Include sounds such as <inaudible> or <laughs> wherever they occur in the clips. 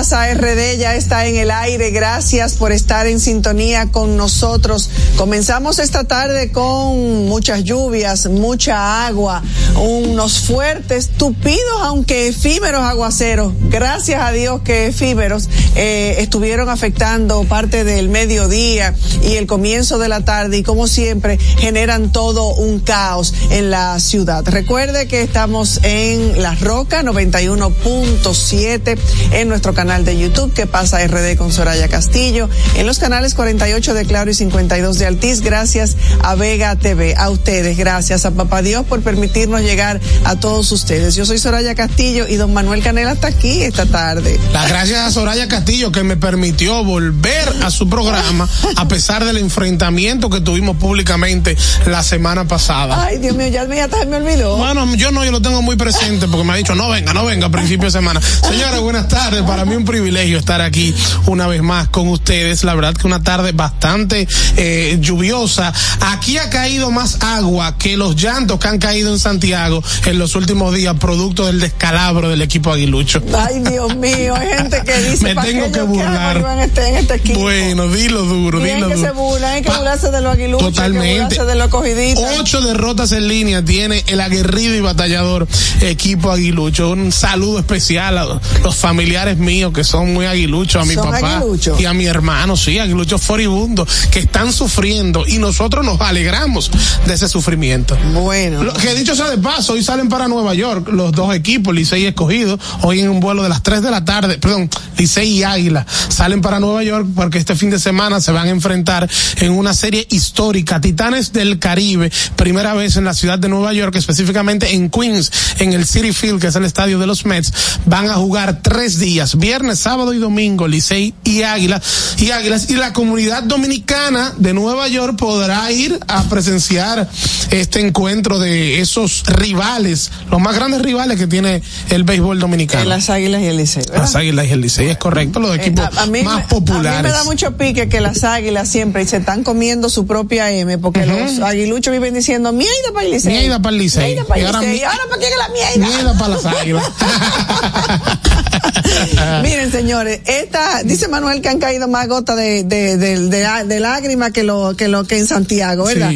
Pasa? RD ya está en el aire. Gracias por estar en sintonía con nosotros. Comenzamos esta tarde con muchas lluvias, mucha agua, unos fuertes, tupidos, aunque efímeros aguaceros. Gracias a Dios que efímeros eh, estuvieron afectando parte del mediodía y el comienzo de la tarde y como siempre generan todo un caos en la ciudad. Recuerde que estamos en La Roca 91.7 en nuestro canal de YouTube, que pasa RD con Soraya Castillo, en los canales 48 de Claro y 52 de Altiz, gracias a Vega TV, a ustedes, gracias a Papá Dios por permitirnos llegar a todos ustedes. Yo soy Soraya Castillo y don Manuel Canela está aquí esta tarde. Las gracias a Soraya Castillo que me permitió volver a su programa a pesar del enfrentamiento que tuvimos públicamente la semana pasada. Ay, Dios mío, ya, ya me olvidó. Bueno, yo no, yo lo tengo muy presente porque me ha dicho, no venga, no venga a principio de semana. Señores, buenas tardes para mí un privilegio estar aquí una vez más con ustedes. La verdad que una tarde bastante eh, lluviosa. Aquí ha caído más agua que los llantos que han caído en Santiago en los últimos días, producto del descalabro del equipo aguilucho. Ay, Dios mío, hay gente que dice <laughs> Me tengo que burlar. Este, este bueno, dilo duro, dilo que duro. Se burlan, hay que burlarse de los aguiluchos. Totalmente. de los cogiditos. Ocho derrotas en línea tiene el aguerrido y batallador equipo aguilucho. Un saludo especial a los familiares míos que son muy aguiluchos, a mi papá y a mi hermano, sí, aguiluchos foribundos, que están sufriendo y nosotros nos alegramos de ese sufrimiento. Bueno. Lo que dicho sea de paso, hoy salen para Nueva York los dos equipos, Licey y Escogido, hoy en un vuelo de las 3 de la tarde, perdón, Licey y Águila, salen para Nueva York porque este fin de semana se van a enfrentar en una serie histórica, Titanes del Caribe, primera vez en la ciudad de Nueva York, específicamente en Queens, en el City Field, que es el estadio de los Mets, van a jugar tres días, viernes, sábado y domingo, Licey y Águilas, y Águilas, y la comunidad dominicana de Nueva York podrá ir a presenciar este encuentro de esos rivales, los más grandes rivales que tiene el béisbol dominicano. Las Águilas y el Licey. Las Águilas y el Licey, es correcto, los eh, equipos más populares. A mí me da mucho pique que las Águilas siempre se están comiendo su propia M, porque los aguiluchos viven diciendo mierda para el Licey. Mierda para el Licey. Mierda para el Licey. Y ahora, para qué la mierda. Mierda para las Águilas. <laughs> Miren, señores, esta, dice Manuel que han caído más gotas de, de, de, lágrimas que lo, que lo que en Santiago, ¿verdad?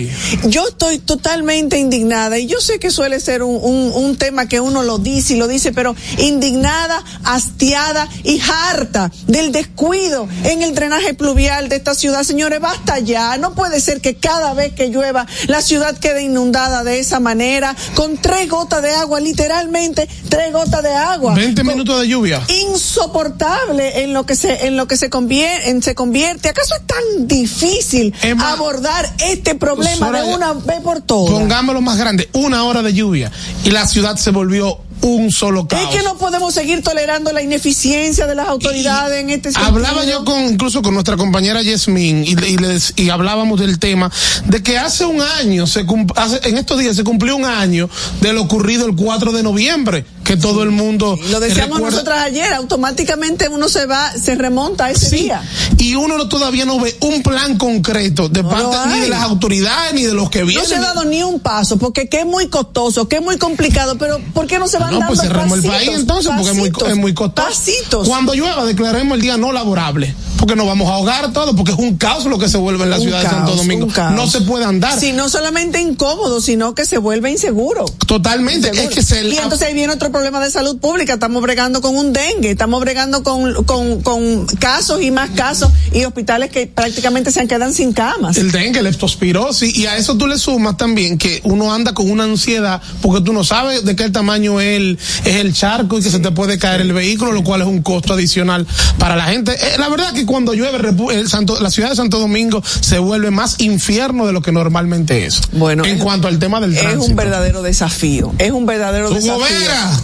Yo estoy totalmente indignada y yo sé que suele ser un, un, un, tema que uno lo dice y lo dice, pero indignada, hastiada y harta del descuido en el drenaje pluvial de esta ciudad. Señores, basta ya. No puede ser que cada vez que llueva la ciudad quede inundada de esa manera, con tres gotas de agua, literalmente tres gotas de agua. 20 minutos de lluvia. Insoportable en lo que se, en lo que se convierte, en, se convierte. ¿Acaso es tan difícil abordar este problema de una vez por todas? Pongámoslo más grande, una hora de lluvia y la ciudad se volvió un solo caos. Es que no podemos seguir tolerando la ineficiencia de las autoridades en este sentido. Hablaba yo con, incluso con nuestra compañera Yasmin y, y, y hablábamos del tema de que hace un año, se hace, en estos días se cumplió un año de lo ocurrido el 4 de noviembre, que todo el mundo... Lo decíamos nosotros ayer, automáticamente uno se va, se remonta a ese día. Y uno todavía no ve un plan concreto de parte ni de las autoridades ni de los que vienen. No se ha dado ni un paso, porque que es muy costoso, que es muy complicado, pero ¿por qué no se van no, pues cerramos el país entonces porque es muy, es muy costoso. Pasitos. Cuando llueva declaremos el día no laborable porque nos vamos a ahogar todo, porque es un caos lo que se vuelve en la ciudad de Santo Domingo. No se puede andar. Sí, no solamente incómodo, sino que se vuelve inseguro. Totalmente. Es que se y entonces ahí viene otro problema de salud pública. Estamos bregando con un dengue, estamos bregando con, con, con casos y más casos y hospitales que prácticamente se quedan sin camas. El dengue, la leptospirosis, y a eso tú le sumas también que uno anda con una ansiedad porque tú no sabes de qué tamaño es el, es el charco y que se te puede caer el vehículo, lo cual es un costo adicional para la gente. Eh, la verdad que cuando llueve el Santo, la ciudad de Santo Domingo se vuelve más infierno de lo que normalmente es. Bueno, en cuanto al tema del tránsito. Es un verdadero desafío. Es un verdadero desafío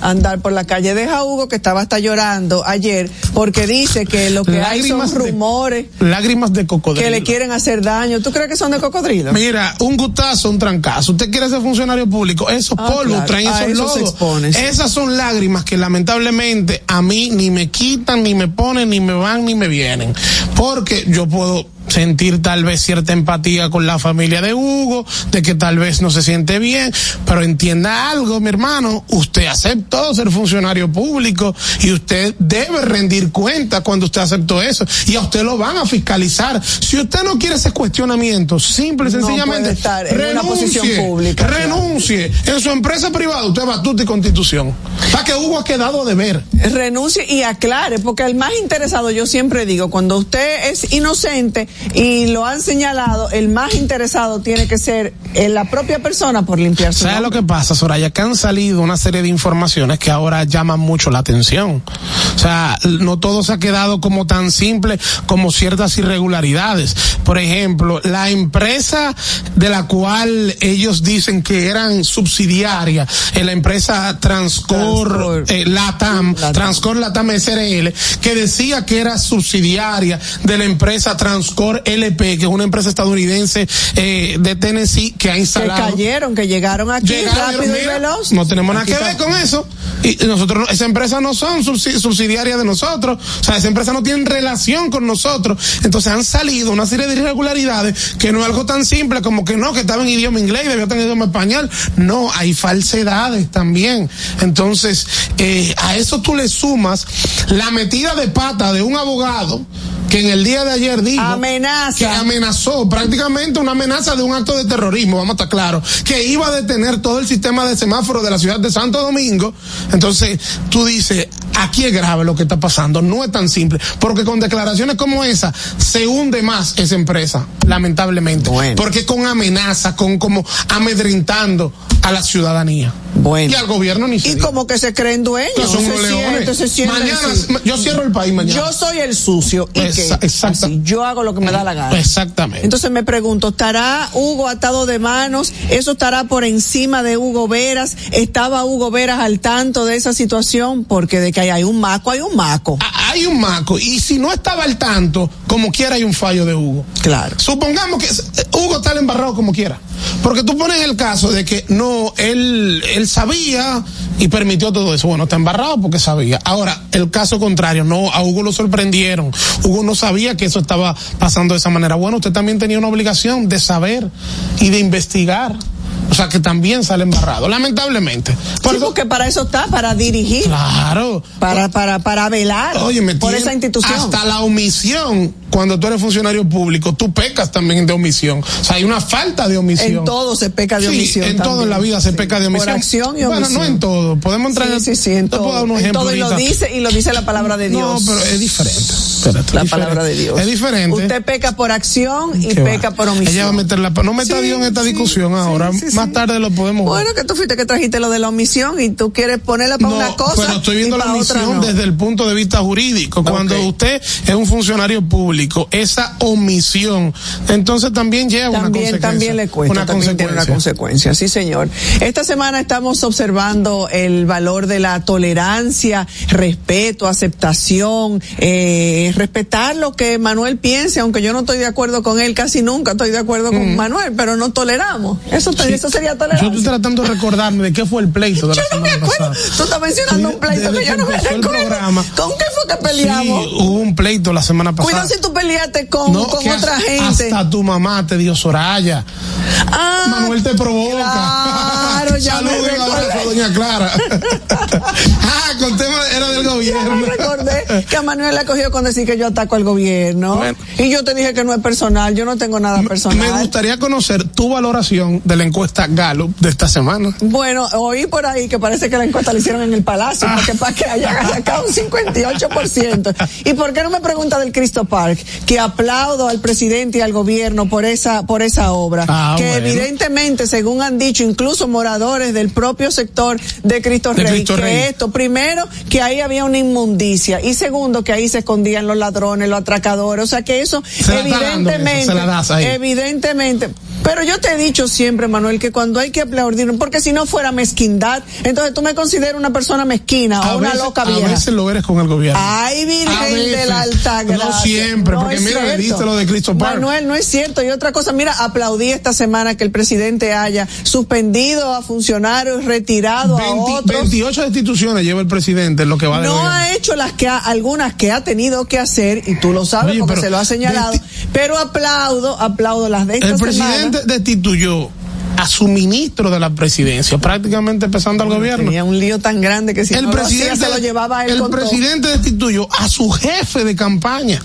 andar por la calle. Deja Hugo que estaba hasta llorando ayer porque dice que lo que hay son rumores. lágrimas de cocodrilo. Que le quieren hacer daño. ¿Tú crees que son de cocodrilo? Mira, un gustazo, un trancazo. Usted quiere ser funcionario público. Esos ah, polvos traen esos lodos. Esas son lágrimas que lamentablemente a mí ni me quitan, ni me ponen, ni me van, ni me vienen. Porque yo puedo sentir tal vez cierta empatía con la familia de Hugo, de que tal vez no se siente bien, pero entienda algo, mi hermano, usted aceptó ser funcionario público y usted debe rendir cuenta cuando usted aceptó eso y a usted lo van a fiscalizar. Si usted no quiere ese cuestionamiento, simple y sencillamente, renuncie, una posición pública. Renuncie. En su empresa privada usted va a y constitución. Para que Hugo ha quedado de ver. Renuncie y aclare, porque el más interesado, yo siempre digo, cuando usted es inocente, y lo han señalado, el más interesado tiene que ser en la propia persona por limpiar su ¿Sabes lo que pasa, Soraya? Que han salido una serie de informaciones que ahora llaman mucho la atención. O sea, no todo se ha quedado como tan simple como ciertas irregularidades. Por ejemplo, la empresa de la cual ellos dicen que eran subsidiarias, en la empresa Transcor, eh, Latam, Transcor Latam SRL, que decía que era subsidiaria de la empresa Transcor LP, que es una empresa estadounidense eh, de Tennessee que ha instalado. Que cayeron, que llegaron aquí rápido y veloz. No tenemos nada que ver con eso. Y nosotros, esa empresa no son subsidiarias de nosotros. O sea, esa empresa no tiene relación con nosotros. Entonces han salido una serie de irregularidades que no es algo tan simple como que no, que estaba en idioma inglés y debió tener idioma español. No, hay falsedades también. Entonces, eh, a eso tú le sumas la metida de pata de un abogado que en el día de ayer dijo amenaza. que amenazó prácticamente una amenaza de un acto de terrorismo, vamos a estar claros, que iba a detener todo el sistema de semáforo de la ciudad de Santo Domingo. Entonces, tú dices, aquí es grave lo que está pasando, no es tan simple, porque con declaraciones como esa se hunde más esa empresa, lamentablemente, porque con amenaza, con como amedrentando a la ciudadanía. Bueno. Y al gobierno ni siquiera. Y como que se creen dueños. son se mañana, yo cierro el país mañana. Yo soy el sucio. ¿Y Exactamente. yo hago lo que me da la gana. Exactamente. Entonces me pregunto, ¿estará Hugo atado de manos? ¿Eso estará por encima de Hugo Veras? ¿Estaba Hugo Veras al tanto de esa situación? Porque de que hay un maco, hay un maco. Ah, hay un maco. Y si no estaba al tanto, como quiera hay un fallo de Hugo. Claro. Supongamos que Hugo está embarrado como quiera. Porque tú pones el caso de que no, él, él sabía y permitió todo eso. Bueno, está embarrado porque sabía. Ahora, el caso contrario, no, a Hugo lo sorprendieron. Hugo no sabía que eso estaba pasando de esa manera. Bueno, usted también tenía una obligación de saber y de investigar. O sea, que también sale embarrado, lamentablemente. Por sí, porque para eso está, para dirigir. Claro. Para, para, para velar por esa institución. Hasta la omisión, cuando tú eres funcionario público, tú pecas también de omisión. O sea, hay una falta de omisión. En todo se peca de omisión. En todo en la vida se peca de omisión. Por acción y omisión. Bueno, no en todo. Podemos entrar sí, sí, sí, en todo. Puedo dar un todo y lo dice, y lo dice la palabra de Dios. No, pero es diferente. La palabra de Dios. Es diferente. Usted peca por acción y peca por omisión. Ella va a meter la, no meta a Dios en esta discusión ahora. Más tarde lo podemos bueno, que tú fuiste que trajiste lo de la omisión y tú quieres ponerla para una cosa. Pero estoy viendo la omisión desde el punto de vista jurídico. Cuando usted es un funcionario público, esa omisión, entonces también lleva una consecuencia. También le cuesta, una también tiene una consecuencia. Sí, señor. Esta semana estamos observando el valor de la tolerancia, respeto, aceptación, eh, respetar lo que Manuel piense, aunque yo no estoy de acuerdo con él, casi nunca estoy de acuerdo con. Manuel, pero no toleramos. Eso, eso sería tolerancia tratando de recordarme de qué fue el pleito de la yo no me acuerdo. Tú estás mencionando un pleito que yo no me recuerdo. ¿Con qué fue que peleamos? Sí, hubo un pleito la semana pasada. Cuidado si tú peleaste con, con otra gente. Hasta tu mamá te dio Soraya. Ah, Manuel te provoca. Claro, ya Saluden a doña Clara. <laughs> ah, con tema era de al gobierno. me recordé que a Manuel le cogió con decir que yo ataco al gobierno. Y yo te dije que no es personal, yo no tengo nada personal. Me gustaría conocer tu valoración de la encuesta Gallup de esta semana. Bueno, oí por ahí que parece que la encuesta la hicieron en el Palacio, ah. porque para que haya sacado un 58%. ¿Y por qué no me pregunta del Cristo Park? Que aplaudo al presidente y al gobierno por esa, por esa obra. Ah, que evidentemente, según han dicho incluso moradores del propio sector de Cristo Rey, que esto, primero, que ahí había una inmundicia, y segundo, que ahí se escondían los ladrones, los atracadores, o sea que eso, evidentemente, evidentemente, pero yo te he dicho siempre, Manuel, que cuando hay que aplaudir, porque si no fuera mezquindad, entonces tú me consideras una persona mezquina o una loca vieja. A veces lo eres con el gobierno. Ay, Virgen de la Alta Gracia. No siempre, porque mira, le diste lo de Cristo. Manuel, no es cierto. Y otra cosa, mira, aplaudí esta semana que el presidente haya suspendido a funcionarios, retirado a otros. 28 instituciones lleva el presidente, lo que va de No ha hecho las que ha, algunas que ha tenido que hacer, y tú lo sabes porque se lo ha señalado, pero aplaudo, aplaudo las de esta El presidente destituyó a su ministro de la presidencia, prácticamente empezando al gobierno. Tenía un lío tan grande que si el presidente lo se lo llevaba él El presidente destituyó a su jefe de campaña,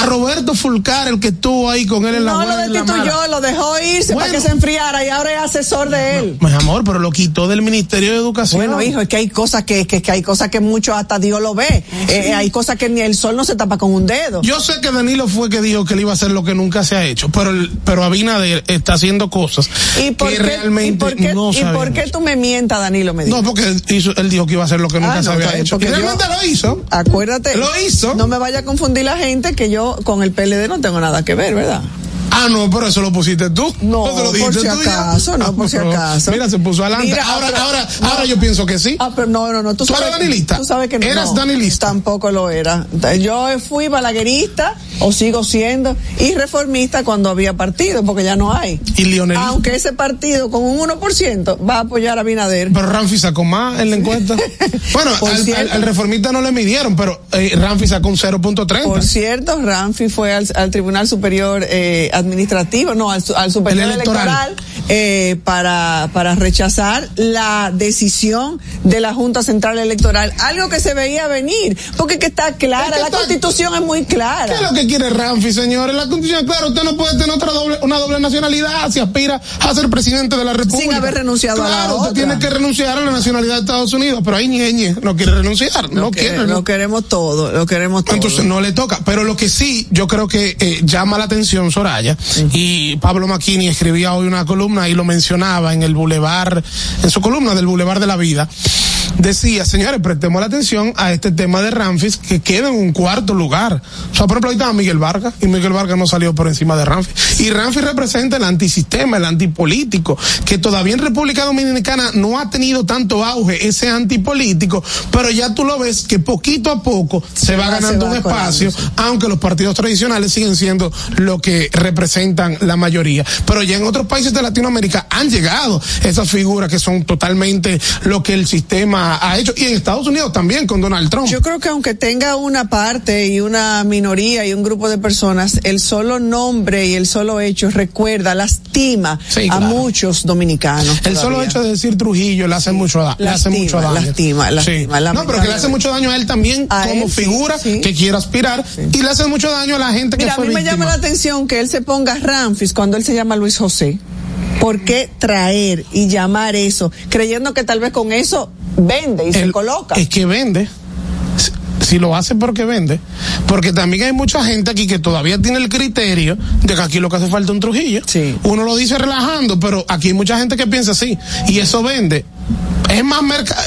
a Roberto Fulcar, el que estuvo ahí con él en la No lo destituyó, lo dejó irse para que se enfriara y ahora es asesor de él. mi amor, pero lo quitó del Ministerio de Educación. Bueno, hijo, es que hay cosas que, que, hay cosas que mucho hasta Dios lo ve. Eh, hay cosas que ni el sol no se tapa con un dedo. Yo sé que Danilo fue que dijo que él iba a hacer lo que nunca se ha hecho, pero pero Abinader está haciendo cosas. ¿Y por realmente ¿y por qué, ¿Y por qué tú me mientas, Danilo? Me no, porque él dijo que iba a hacer lo que nunca ah, se había hecho. Y realmente lo hizo. Acuérdate. Lo hizo. No me vaya a confundir la gente que yo con el PLD no tengo nada que ver, ¿verdad? Ah, no, pero eso lo pusiste tú. No, por si acaso, no, por si acaso. Mira, se puso adelante. ahora, ahora, ahora yo pienso que sí. Ah, pero no, no, no. Tú, sabes, eres danilista. Tú sabes que no. ¿Eras danilista? Tampoco lo era. Yo fui balaguerista, o sigo siendo, y reformista cuando había partido, porque ya no hay. ¿Y Lionel? Aunque ese partido con un 1% va a apoyar a Binader. Pero Ramfi sacó más en la encuesta. <laughs> bueno, al, reformista no le midieron, pero eh, Ramfi sacó un 0.30. Por cierto, Ramfi fue al, Tribunal Superior eh, Administrativo, no, al, Superior Electoral, eh, para, para rechazar la decisión de la Junta Central Electoral. Algo que se veía venir, porque que está clara, la constitución es muy clara. ¿Qué es lo que quiere Ramfi, señores? La constitución, claro, usted no puede tener otra doble, una doble nacionalidad si aspira a ser presidente de la República. Sin haber renunciado a la otra. usted tiene que renunciar a la nacionalidad de Estados Unidos, pero ahí ñeñe no quiere renunciar, no, quiere. Lo queremos todo, lo queremos todo. Entonces no le toca, pero lo que sí, yo creo que eh, llama la atención, Soraya, y Pablo Maquini escribía hoy una columna y lo mencionaba en el Boulevard, en su columna del Boulevard de la Vida, decía, señores, prestemos la atención a este tema de Ramfis que queda en un cuarto lugar. O sea, por ejemplo, ahí estaba Miguel Vargas y Miguel Vargas no salió por encima de Ramfis. Y Ramfis representa el antisistema, el antipolítico, que todavía en República Dominicana no ha tenido tanto auge ese antipolítico, pero ya tú lo ves que poquito a poco se, va ganando un espacio, aunque los partidos tradicionales siguen siendo lo que representan la mayoría. Pero ya en otros países de Latinoamérica han llegado esas figuras que son totalmente lo que el sistema ha, hecho y en Estados Unidos también con Donald Trump. Yo creo que aunque tenga una parte y una minoría y un grupo de personas, el solo nombre y el solo hecho recuerda, lastima a muchos dominicanos. El solo hecho de decir Trujillo le hace mucho, daño. le hace mucho daño. Lastima, lastima. No, pero que le hace mucho daño a él también como figura que quiere aspirar y le hace mucho daño a la gente que fue a mí me llama la atención que él se ponga Ramfis cuando él se llama Luis José. ¿Por qué traer y llamar eso? Creyendo que tal vez con eso vende y se coloca. Es que vende. Si lo hace porque vende. Porque también hay mucha gente aquí que todavía tiene el criterio de que aquí lo que hace falta es un Trujillo. Sí. Uno lo dice relajando, pero aquí hay mucha gente que piensa así. Y eso vende es más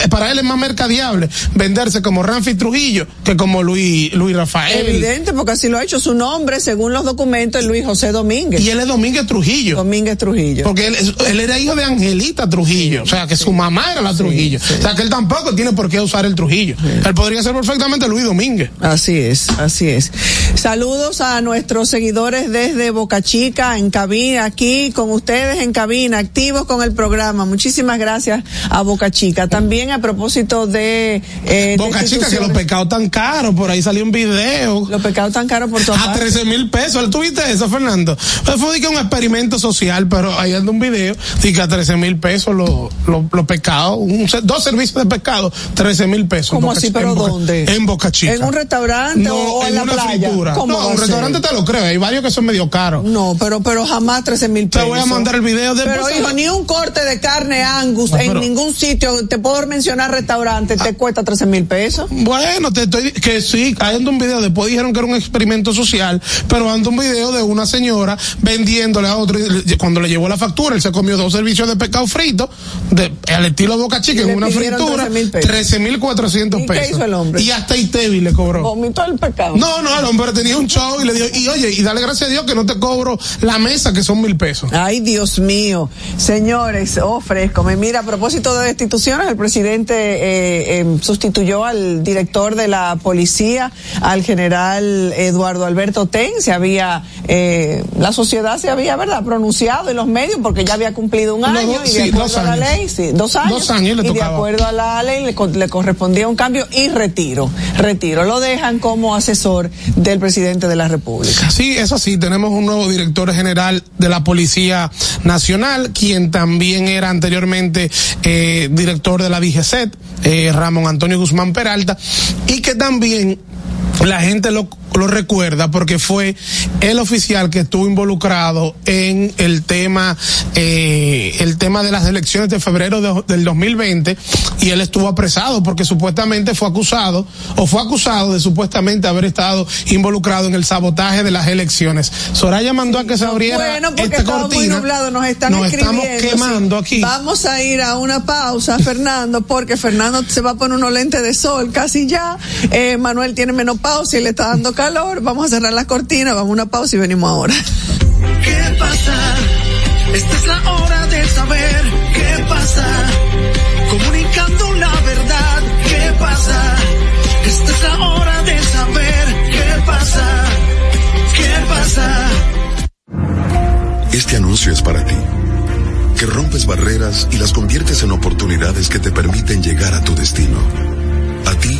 para él es más mercadiable venderse como Ramfi Trujillo que como Luis Luis Rafael. Evidente, porque así lo ha hecho su nombre, según los documentos, es Luis José Domínguez. Y él es Domínguez Trujillo. Domínguez Trujillo. Porque él, era hijo de Angelita Trujillo, o sea, que su mamá era la Trujillo. O sea, que él tampoco tiene por qué usar el Trujillo. Él podría ser perfectamente Luis Domínguez. Así es, así es. Saludos a nuestros seguidores desde Boca Chica, en cabina, aquí con ustedes en cabina, activos con el programa. Muchísimas gracias a Boca Chica. También a propósito de... Eh, Boca Chica, que los pecados tan caros, por ahí salió un video. Los pecados tan caros por todas A 13 mil pesos, ¿tuviste eso, Fernando? Pues fue un experimento social, pero ahí anda un video, que a 13 mil pesos los lo, pecados, dos servicios de pescado, 13 mil pesos. ¿Cómo así, pero dónde? En Boca Chica. ¿En un restaurante o, en, la una playa? no, un restaurante te lo creo, hay varios que son medio caros. No, pero, pero jamás 13 mil pesos. Te voy a mandar el video de Pero hijo, ni un corte de carne Angus en ningún sitio, te puedo mencionar restaurante, te ah. cuesta 13 mil pesos. Bueno, te estoy, que sí, hay un video, después dijeron que era un experimento social, pero ando un video de una señora vendiéndole a otro, cuando le llevó la factura, él se comió dos servicios de pescado frito, de, al estilo Boca Chica, en una fritura, 13 mil 400 pesos. ¿Qué hizo el hombre? Y hasta Itevi le cobró. Vomitó el pecado. No, no, el hombre tenía un show y le dio, y oye, y dale gracias a Dios que no te cobro la mesa, que son mil pesos. Ay, Dios mío. Señores, ofrezco. Me mira, a propósito de destituciones, el presidente eh, eh, sustituyó al director de la policía, al general Eduardo Alberto Ten. Se había, eh, la sociedad se había, ¿verdad?, pronunciado en los medios porque ya había cumplido un año y de acuerdo a la ley, sí, dos años. Dos años le y de acuerdo a la ley le, le correspondía un cambio y retiro. Retiro. Lo dejan como asesor del presidente de la República. Sí, eso sí, tenemos un nuevo director general de la Policía Nacional, quien también era anteriormente eh, director de la DGCET, eh, Ramón Antonio Guzmán Peralta, y que también la gente lo lo recuerda porque fue el oficial que estuvo involucrado en el tema eh, el tema de las elecciones de febrero del 2020 y él estuvo apresado porque supuestamente fue acusado o fue acusado de supuestamente haber estado involucrado en el sabotaje de las elecciones. Soraya mandó a que se abriera bueno, porque esta muy nublado, nos están nos estamos quemando aquí. Vamos a ir a una pausa, Fernando, porque Fernando se va a poner unos lentes de sol casi ya. Eh, Manuel tiene menopausia y le está dando calor, vamos a cerrar la cortina, vamos a una pausa y venimos ahora. ¿Qué pasa? Esta es la hora de saber qué pasa. Comunicando la verdad, ¿qué pasa? Esta es la hora de saber qué pasa. ¿Qué pasa? Este anuncio es para ti, que rompes barreras y las conviertes en oportunidades que te permiten llegar a tu destino. A ti,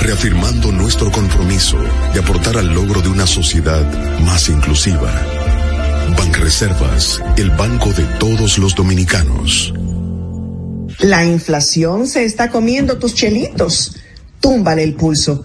reafirmando nuestro compromiso de aportar al logro de una sociedad más inclusiva. Banreservas, el banco de todos los dominicanos. La inflación se está comiendo tus chelitos. Túmbale el pulso.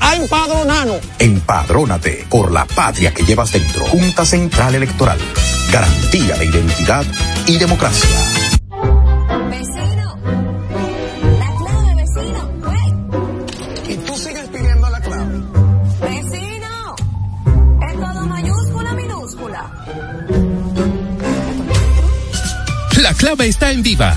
a empadronarnos. Empadrónate por la patria que llevas dentro. Junta Central Electoral. Garantía de identidad y democracia. Vecino. La clave, vecino. Y tú sigues pidiendo la clave. Vecino. Es todo mayúscula, minúscula. La clave está en Viva.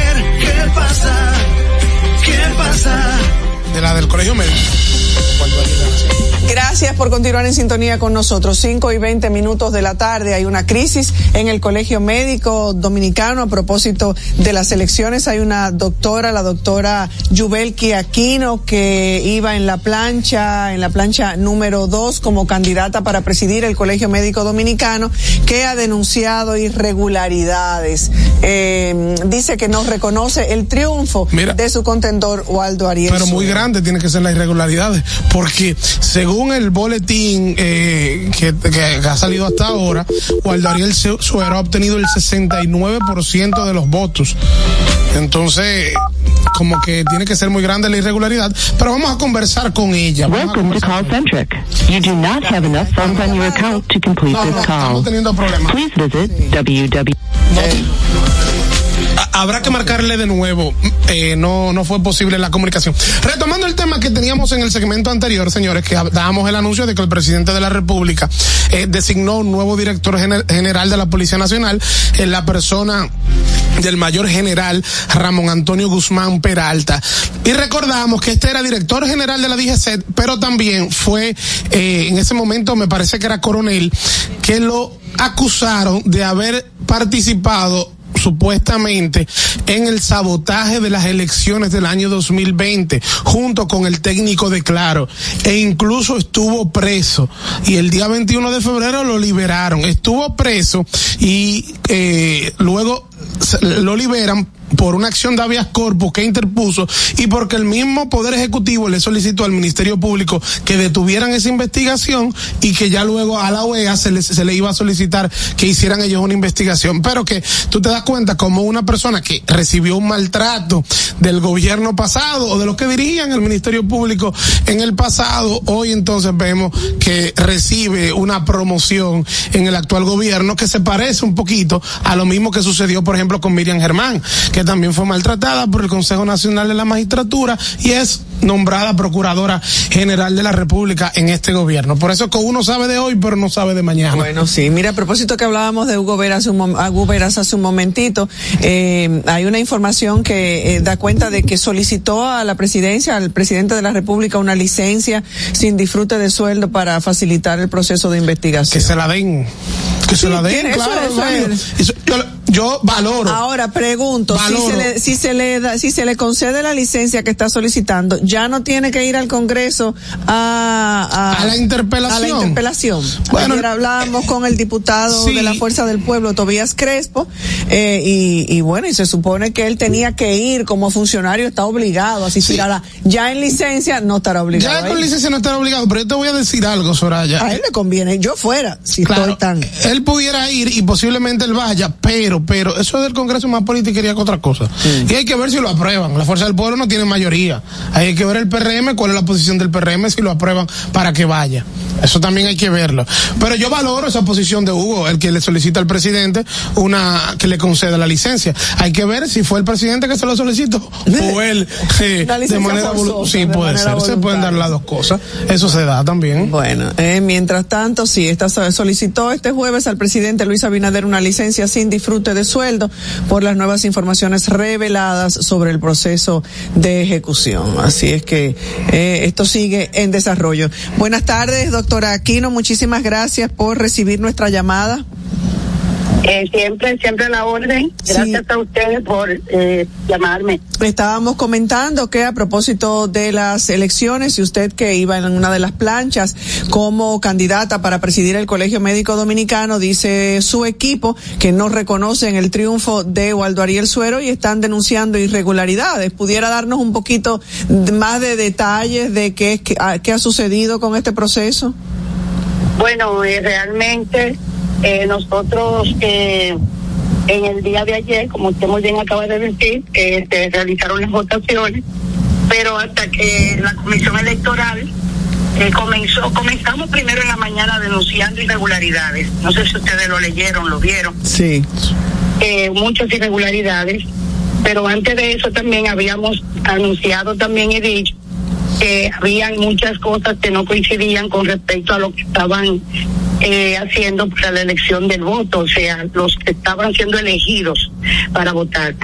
Qué pasa? ¿Qué pasa? De la del colegio médico. Gracias por continuar en sintonía con nosotros. 5 y 20 minutos de la tarde. Hay una crisis en el Colegio Médico Dominicano a propósito de las elecciones. Hay una doctora, la doctora Yubelki Aquino, que iba en la plancha, en la plancha número 2 como candidata para presidir el Colegio Médico Dominicano, que ha denunciado irregularidades. Eh, dice que no reconoce el triunfo Mira. de su contendor Waldo Ariel. Pero muy grande tiene que ser las irregularidades, porque según el boletín eh, que, que ha salido hasta ahora, Waldo Ariel Su- Suero ha obtenido el 69% de los votos. Entonces, como que tiene que ser muy grande la irregularidad, pero vamos a conversar con ella. Welcome to Call Centric. You do not have enough funds on your account to complete No, no, this estamos call. teniendo problemas. Please visit www. Ha- Habrá que marcarle de nuevo. Eh, no, no fue posible la comunicación. Retomando el tema que teníamos en el segmento anterior, señores, que dábamos el anuncio de que el presidente de la República eh, designó un nuevo director gener- general de la Policía Nacional en la persona del mayor general Ramón Antonio Guzmán Peralta. Y recordamos que este era director general de la DGC, pero también fue, eh, en ese momento me parece que era coronel, que lo acusaron de haber participado supuestamente en el sabotaje de las elecciones del año 2020 junto con el técnico de Claro e incluso estuvo preso. Y el día 21 de febrero lo liberaron. Estuvo preso y eh, luego lo liberan por una acción de habeas corpus que interpuso y porque el mismo Poder Ejecutivo le solicitó al Ministerio Público que detuvieran esa investigación y que ya luego a la OEA se le, se le iba a solicitar que hicieran ellos una investigación. Pero que tú te das cuenta como una persona que recibió un maltrato del gobierno pasado o de los que dirigían el Ministerio Público en el pasado, hoy entonces vemos que recibe una promoción en el actual gobierno que se parece un poquito a lo mismo que sucedió, por ejemplo, con Miriam Germán, que también fue maltratada por el Consejo Nacional de la Magistratura y es nombrada Procuradora General de la República en este gobierno. Por eso que uno sabe de hoy, pero no sabe de mañana. Bueno, sí, mira, a propósito que hablábamos de Hugo Veras, un, Hugo Veras hace un momentito, eh, hay una información que eh, da cuenta de que solicitó a la presidencia, al presidente de la República, una licencia sin disfrute de sueldo para facilitar el proceso de investigación. Que se la den. Que se la den, claro. eso es. Eso- yo, yo valoro. Ahora pregunto, si se, le, si se le da, si se le concede la licencia que está solicitando, ya no tiene que ir al Congreso a, A la interpelación. A la interpelación. Bueno, Ayer hablábamos con el diputado sí. de la Fuerza del Pueblo, Tobías Crespo, eh, y, y bueno, y se supone que él tenía que ir como funcionario, está obligado a asistir Sí. a la, ya en licencia no estará obligado. Ya con ir. licencia no estar obligado, pero yo te voy a decir algo, Soraya. a él le conviene, yo fuera, si Claro, estoy tan. él pudiera ir y posiblemente él vaya, pero, pero eso del Congreso es más politiquería que otra cosa. Y hay que ver si lo aprueban. La Fuerza del Pueblo no tiene mayoría. Hay que ver el PRM, cuál es la posición del PRM, si lo aprueban para que vaya. Eso también hay que verlo. Pero yo valoro esa posición de Hugo, el que le solicita al presidente una que le conceda la licencia. Hay que ver si fue el presidente que se lo solicitó o él Una de manera forzosa, sí de puede ser. Se pueden dar las dos cosas. Eso se da también. Bueno, eh, mientras tanto, sí, esta solicitó este jueves al presidente Luis Abinader una licencia sin disfrute de sueldo por las nuevas informaciones reveladas sobre el proceso de ejecución. Así es que eh, esto sigue en desarrollo. Buenas tardes, doctora Aquino. Muchísimas gracias por recibir nuestra llamada. Eh, siempre, siempre a la orden. Gracias a ustedes por eh, llamarme. Estábamos comentando que a propósito de las elecciones, y usted que iba en una de las planchas como candidata para presidir el Colegio Médico Dominicano, dice su equipo que no reconocen el triunfo de Waldo Ariel Suero y están denunciando irregularidades. ¿Pudiera darnos un poquito más de detalles de qué, ah, qué ha sucedido con este proceso? Bueno, eh, realmente eh, nosotros eh, en el día de ayer, como usted muy bien acaba de decir, eh, se realizaron las votaciones, pero hasta que la comisión electoral eh, comenzó, comenzamos primero en la mañana denunciando irregularidades. No sé si ustedes lo leyeron, lo vieron. Sí. eh, muchas irregularidades, pero antes de eso también habíamos anunciado también y dicho que habían muchas cosas que no coincidían con respecto a lo que estaban eh, haciendo para la elección del voto, o sea, los que estaban siendo elegidos para votar.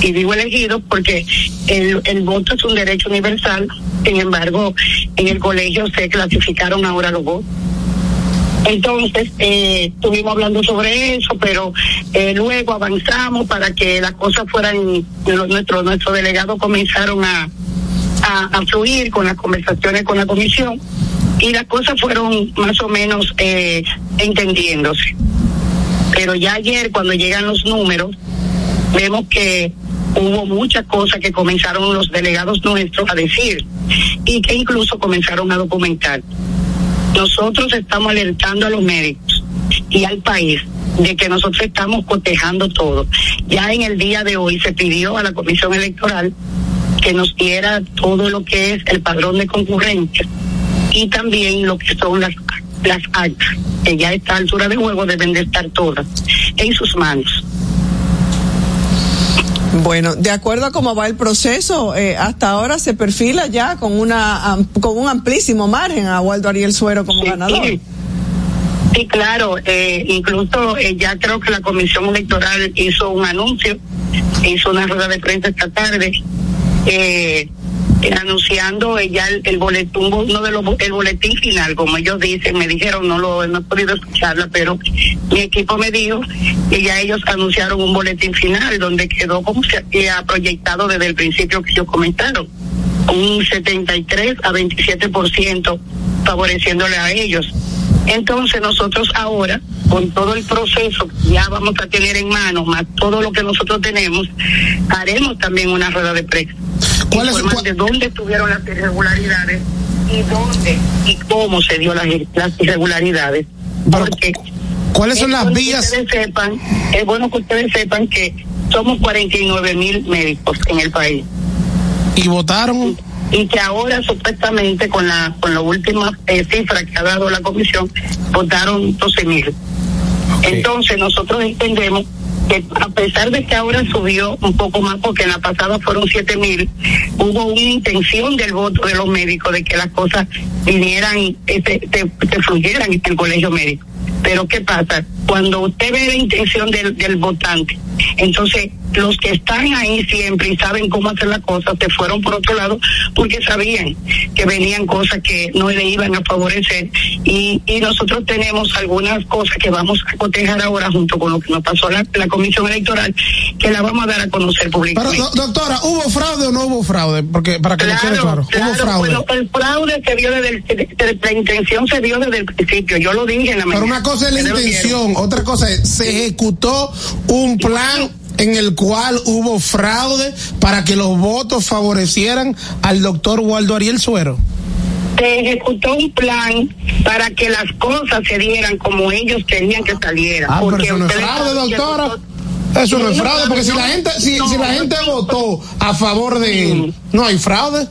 Y digo elegidos porque el, el voto es un derecho universal, sin embargo, en el colegio se clasificaron ahora los votos. Entonces, eh, estuvimos hablando sobre eso, pero eh, luego avanzamos para que las cosas fueran, nuestro, nuestros delegados comenzaron a, a, a fluir con las conversaciones con la comisión y las cosas fueron más o menos eh, entendiéndose. Pero ya ayer, cuando llegan los números, vemos que hubo muchas cosas que comenzaron los delegados nuestros a decir y que incluso comenzaron a documentar. Nosotros estamos alertando a los médicos y al país de que nosotros estamos cotejando todo. Ya en el día de hoy se pidió a la Comisión Electoral que nos diera todo lo que es el padrón de concurrencia y también lo que son las, las actas, que ya a esta altura de juego deben de estar todas en sus manos. Bueno, de acuerdo a cómo va el proceso, eh, hasta ahora se perfila ya con una con un amplísimo margen a Waldo Ariel Suero como ganador. Sí, sí, claro, eh, incluso eh, ya creo que la Comisión Electoral hizo un anuncio, hizo una rueda de prensa esta tarde, eh, eh, anunciando eh, ya el, el boletín, de los, el boletín final, como ellos dicen, me dijeron, no lo no he podido escucharla, pero mi equipo me dijo que ya ellos anunciaron un boletín final donde quedó como se había proyectado desde el principio que ellos comentaron, un 73 a 27% favoreciéndole a ellos. Entonces nosotros ahora, con todo el proceso que ya vamos a tener en manos, más todo lo que nosotros tenemos, haremos también una rueda de prensa. Informar de dónde estuvieron las irregularidades y dónde y cómo se dio las, las irregularidades. Porque ¿Cuáles son es las vías? ustedes sepan, es bueno que ustedes sepan que somos 49 mil médicos en el país ¿Y votaron? y que ahora supuestamente con la con la última eh, cifra que ha dado la comisión votaron 12 mil. Entonces nosotros entendemos que a pesar de que ahora subió un poco más porque en la pasada fueron 7 mil, hubo una intención del voto de los médicos de que las cosas vinieran, se, se- se fluyeran en el colegio médico. Pero ¿qué pasa? Cuando usted ve la intención del, del votante, entonces los que están ahí siempre y saben cómo hacer las cosas se fueron por otro lado porque sabían que venían cosas que no le iban a favorecer y, y nosotros tenemos algunas cosas que vamos a cotejar ahora junto con lo que nos pasó la, la comisión electoral que la vamos a dar a conocer Pero, públicamente. do- doctora, ¿hubo fraude o no hubo fraude? Porque para que nos quede claro, hubo Claro, fraude. bueno, el fraude se vio desde el, desde- la intención se vio desde el principio, yo lo dije en la Pero mañana. una cosa es la lo intención, otra cosa es, se ejecutó un plan en el cual hubo fraude para que los votos favorecieran al doctor Waldo Ariel Suero. se ejecutó un plan para que las cosas se dieran como ellos querían que salieran. Ah, pero Porque eso no fraude, doctora. Eso no es fraude, porque si la gente, si, si la gente votó a favor de él, no hay fraude.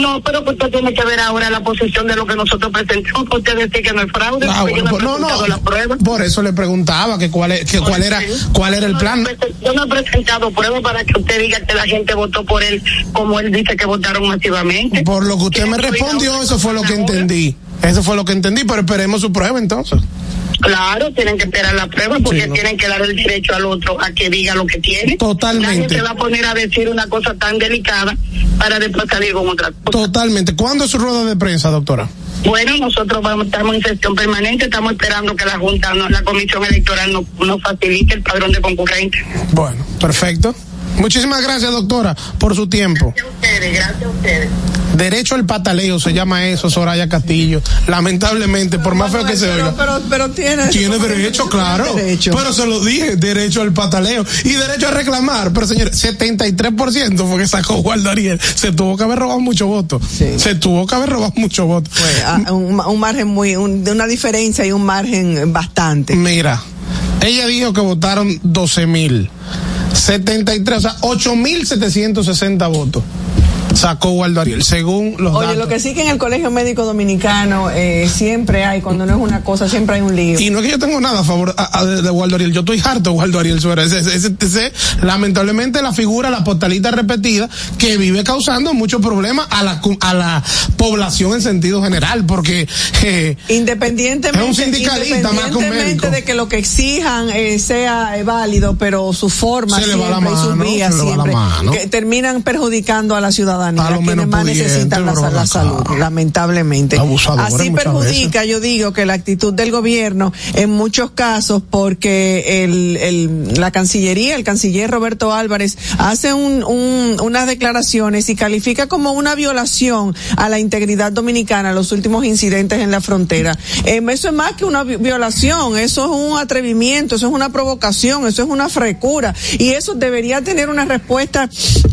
No, pero pues usted tiene que ver ahora la posición de lo que nosotros presentamos, usted dice que no es fraude, Ah, bueno, no pues, no, no, la prueba. por eso le preguntaba que cuál, es- que cuál era, cuál era el plan. Yo no he presentado pruebas para que usted diga que la gente votó por él como él dice que votaron masivamente. Por lo que usted me respondió, eso fue lo que entendí. Eso fue lo que entendí, pero esperemos su prueba entonces. Claro, tienen que esperar la prueba porque Sí, no. tienen que dar el derecho al otro a que diga lo que tiene. Totalmente. Nadie se va a poner a decir una cosa tan delicada para después salir con otra cosa. Totalmente. ¿Cuándo es su rueda de prensa, doctora? Bueno, nosotros vamos, estamos en sesión permanente, estamos esperando que la Junta, no- la Comisión Electoral nos, nos facilite el padrón de concurrentes. Bueno, perfecto. Muchísimas gracias, doctora, por su tiempo. Gracias a ustedes, gracias a ustedes. Derecho al pataleo se llama eso, Soraya Castillo. Lamentablemente, por más feo que se pero, oiga. pero, pero tiene Tiene derecho, claro. derecho. Pero se lo dije, derecho al pataleo y derecho a reclamar. Pero señores, 73% fue que sacó Waldo Ariel. Se tuvo que haber robado mucho voto. Se tuvo que haber robado mucho voto. Fue, ah, un, un margen muy, un- de una diferencia y un margen bastante. Mira, ella dijo que votaron 12 mil. 73, o sea, 8 mil 760 votos. Sacó Waldo Ariel, según los Oye, datos. lo que sí que en el Colegio Médico Dominicano eh, siempre hay, cuando no es una cosa, siempre hay un lío. Y no es que yo tengo nada a favor a- a- de, de Waldo Ariel, yo estoy harto de Waldo Ariel Suárez. Lamentablemente la figura, la postalita repetida, que vive causando muchos problemas a la, a la población en sentido general, porque eh, Independientemente, Es un sindicalista más que un independientemente médico. de que lo que exijan eh, sea eh, válido, pero su forma siempre y sus vías siempre que terminan perjudicando a la ciudadanía, A quienes menos más necesitan la, la salud, lamentablemente. Así perjudica, yo digo, que la actitud del gobierno en muchos casos, porque el, el, la Cancillería, el canciller Roberto Álvarez, hace un, un, unas declaraciones y califica como una violación a la integridad dominicana los últimos incidentes en la frontera. Em, eso es más que una vi- violación, eso es un atrevimiento, eso es una provocación, eso es una frecura y eso debería tener una respuesta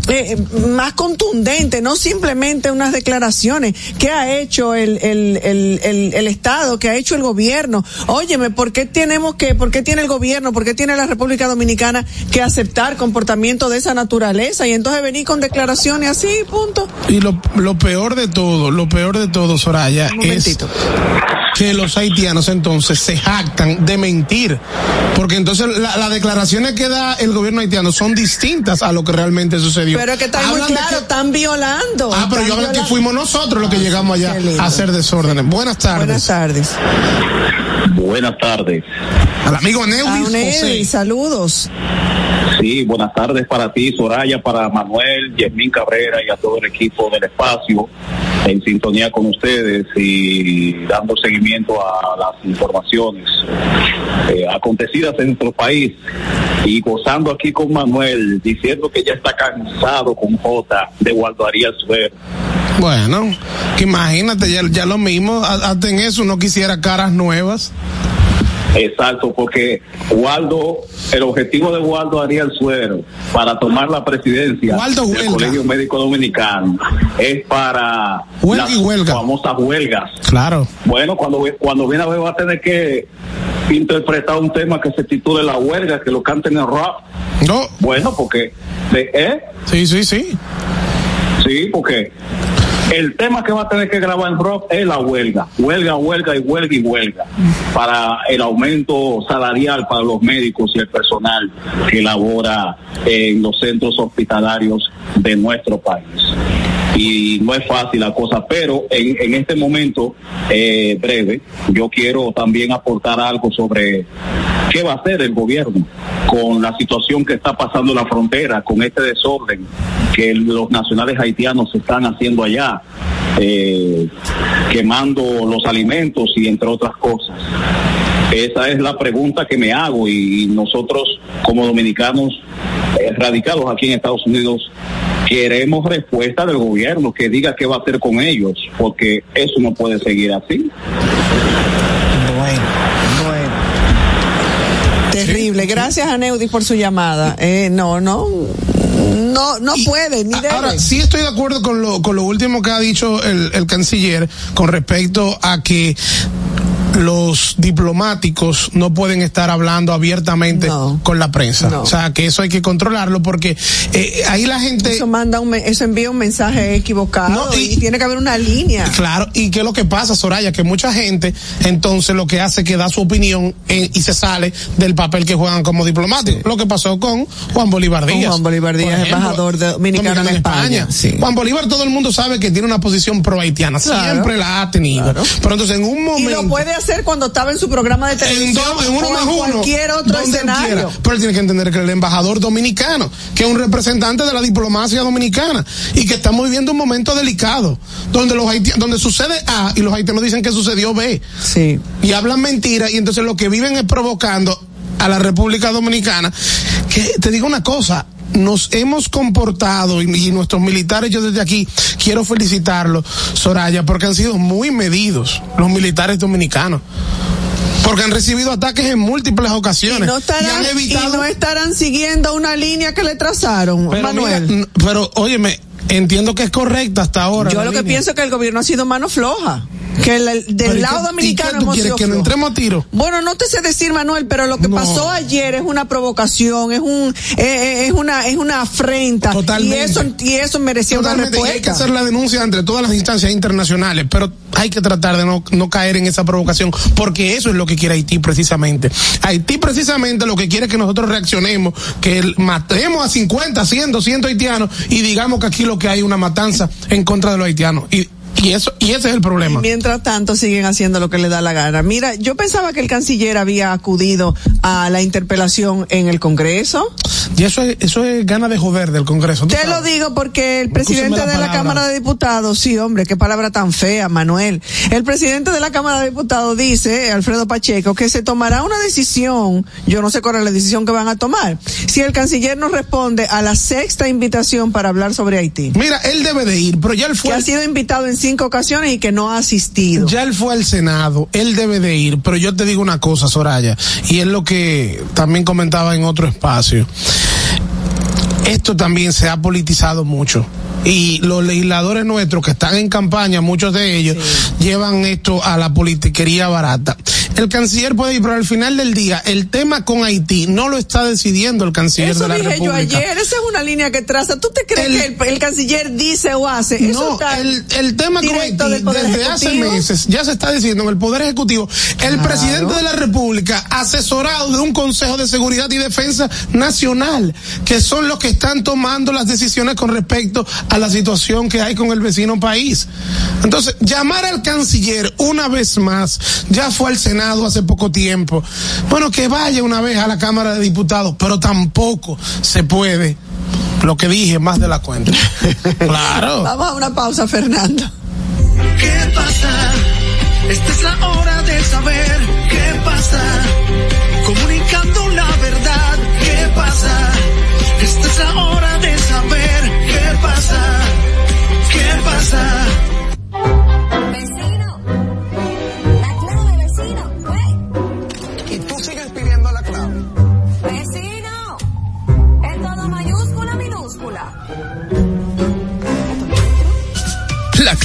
eh, más contundente, no simplemente unas declaraciones. ¿Qué ha hecho el, el, el, el, el Estado? ¿Qué ha hecho el gobierno? Óyeme, ¿por qué tenemos que, por qué tiene el gobierno, por qué tiene la República Dominicana que aceptar comportamiento de esa naturaleza y entonces venir con declaraciones así, punto? Y lo, lo peor de todo, lo peor de todo, Soraya, es que los haitianos entonces se jactan de mentir. Porque entonces la- las declaraciones que da el gobierno haitiano son distintas a lo que realmente sucedió. Pero que está muy claro, están violando. Ah, pero yo hablo que fuimos nosotros los que llegamos allá a hacer desórdenes. Buenas tardes. Buenas tardes. Buenas tardes. Al amigo Neudis. Neudi, saludos. Sí, buenas tardes para ti, Soraya, para Manuel, Yasmín Cabrera y a todo el equipo del espacio, en sintonía con ustedes y dando seguimiento a las informaciones eh, acontecidas en nuestro país y gozando aquí con Manuel, diciendo que ya está cansado con J de Waldo Arias Suero. Bueno, que imagínate, ya, ya lo mismo, ha- hasta en eso no quisiera caras nuevas. Exacto, porque Waldo, el objetivo de Waldo Ariel Suero para tomar la presidencia Waldo del huelga. Colegio Médico Dominicano es para Huelga las y huelga. famosas huelgas. Claro. Bueno, cuando, cuando viene a ver va a tener que interpretar un tema que se titule La huelga, que lo canten en rap. No. Bueno, porque, ¿eh? Sí, sí, sí. Sí, porque el tema que va a tener que grabar en rock es la huelga. Huelga, huelga y huelga y huelga. Para el aumento salarial para los médicos y el personal que labora en los centros hospitalarios de nuestro país. Y no es fácil la cosa, pero en, en este momento eh, breve, yo quiero también aportar algo sobre qué va a hacer el gobierno con la situación que está pasando en la frontera, con este desorden que los nacionales haitianos están haciendo allá, eh, quemando los alimentos y entre otras cosas. Esa es la pregunta que me hago y nosotros como dominicanos eh, radicados aquí en Estados Unidos queremos respuesta del gobierno que diga qué va a hacer con ellos, porque eso no puede seguir así. Bueno, bueno. Terrible. Gracias a Neudi por su llamada. Eh, no, no, no, no puede ni debe. Ahora, sí estoy de acuerdo con lo, con lo último que ha dicho el, el canciller con respecto a que los diplomáticos no pueden estar hablando abiertamente con la prensa. No. O sea, que eso hay que controlarlo porque eh, ahí la gente... Eso manda un, eso envía un mensaje equivocado y, tiene que haber una línea. Claro, y qué es lo que pasa, Soraya, que mucha gente entonces lo que hace es que da su opinión en- y se sale del papel que juegan como diplomáticos. Lo que pasó con Juan Bolívar Con Díaz. Juan Bolívar Díaz, embajador de- dominicano en España. Sí. Juan Bolívar todo el mundo sabe que tiene una posición pro haitiana, Claro. siempre la ha tenido. Pero entonces en un Y momento lo puede hacer cuando estaba en su programa de televisión en uno o más en uno, cualquier otro escenario. quiera. Pero él tiene que entender que el embajador dominicano, que es un representante de la diplomacia dominicana y que estamos viviendo un momento delicado, donde los donde sucede A y los haitianos dicen que sucedió B. Sí. Y hablan mentiras y entonces lo que viven es provocando a la República Dominicana. Que te digo una cosa, nos hemos comportado y, y nuestros militares, yo desde aquí quiero felicitarlos, Soraya, porque han sido muy medidos los militares dominicanos. Porque han recibido ataques en múltiples ocasiones. Y no, estarán, y han evitado y no estarán siguiendo una línea que le trazaron, pero, Manuel. mira, pero óyeme, entiendo que es correcta hasta ahora. Yo lo que pienso es que el gobierno ha sido mano floja. Que el- Pero ¿y del lado dominicano hemos sido que nos flojos. entremos a tiro? Bueno, no te sé decir, Manuel, pero lo que No. pasó ayer es una provocación, es un, eh, eh, es una, es una afrenta. Totalmente. Y eso, y eso merecía una y hay que respuesta. hacer la denuncia entre todas las instancias internacionales, pero hay que tratar de no, no caer en esa provocación, porque eso es lo que quiere Haití precisamente. Haití precisamente lo que quiere es que nosotros reaccionemos, que matemos a 50, 100, 200 haitianos y digamos que aquí lo que hay es una matanza en contra de los haitianos. Y, y eso, y ese es el problema. Mientras tanto siguen haciendo lo que les da la gana. Mira, yo pensaba que el canciller había acudido a la interpelación en el Congreso. Y eso es, eso es gana de joder del Congreso. ¿tú Te lo digo porque el presidente la de la. Cámara de Diputados, sí, hombre, qué palabra tan fea, Manuel. El presidente de la Cámara de Diputados dice, Alfredo Pacheco, que se tomará una decisión, yo no sé cuál es la decisión que van a tomar, si el canciller no responde a la sexta invitación para hablar sobre Haití. Mira, él debe de ir, pero ya él Que fue. ha sido invitado en cinco ocasiones y que no ha asistido. Ya él fue al Senado, él debe de ir, pero yo te digo una cosa, Soraya, y es lo que también comentaba en otro espacio. Esto también se ha politizado mucho. Y los legisladores nuestros que están en campaña, muchos de ellos, llevan esto a la politiquería barata. El canciller puede ir, pero al final del día, el tema con Haití no lo está decidiendo el canciller Eso de la dije yo República. ayer, esa es una línea que traza. ¿Tú te crees El- que el, el canciller dice o hace? Eso No, está el, el tema con Haití desde hace meses ya se está diciendo en el Poder Ejecutivo, el Claro. presidente de la República asesorado de un Consejo de Seguridad y Defensa Nacional, que son los que están tomando las decisiones con respecto a la situación que hay con el vecino país. Entonces, llamar al canciller una vez más, ya fue al Senado hace poco tiempo, bueno, que vaya una vez a la Cámara de Diputados, pero tampoco se puede. Lo que dije, más de la cuenta. <laughs> claro. Vamos a una pausa, Fernando. ¿Qué pasa? Esta es la hora de saber qué pasa. Comunicando la verdad, ¿qué pasa? Esta es la hora de saber qué pasa. ¿Qué pasa?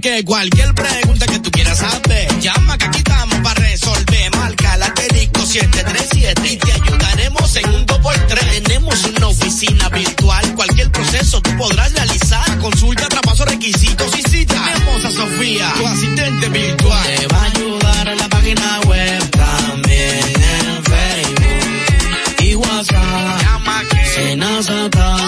Que cualquier pregunta que tú quieras saber, llama que aquí estamos para resolver. Marca la asterisco 737 y te ayudaremos en un 2x3. Tenemos una oficina virtual, cualquier proceso tú podrás realizar. Consulta, traspaso, requisitos y cita. Tenemos a Sofía, tu asistente virtual. Te va a ayudar en la página web, también en Facebook y WhatsApp. Llama que Senazata.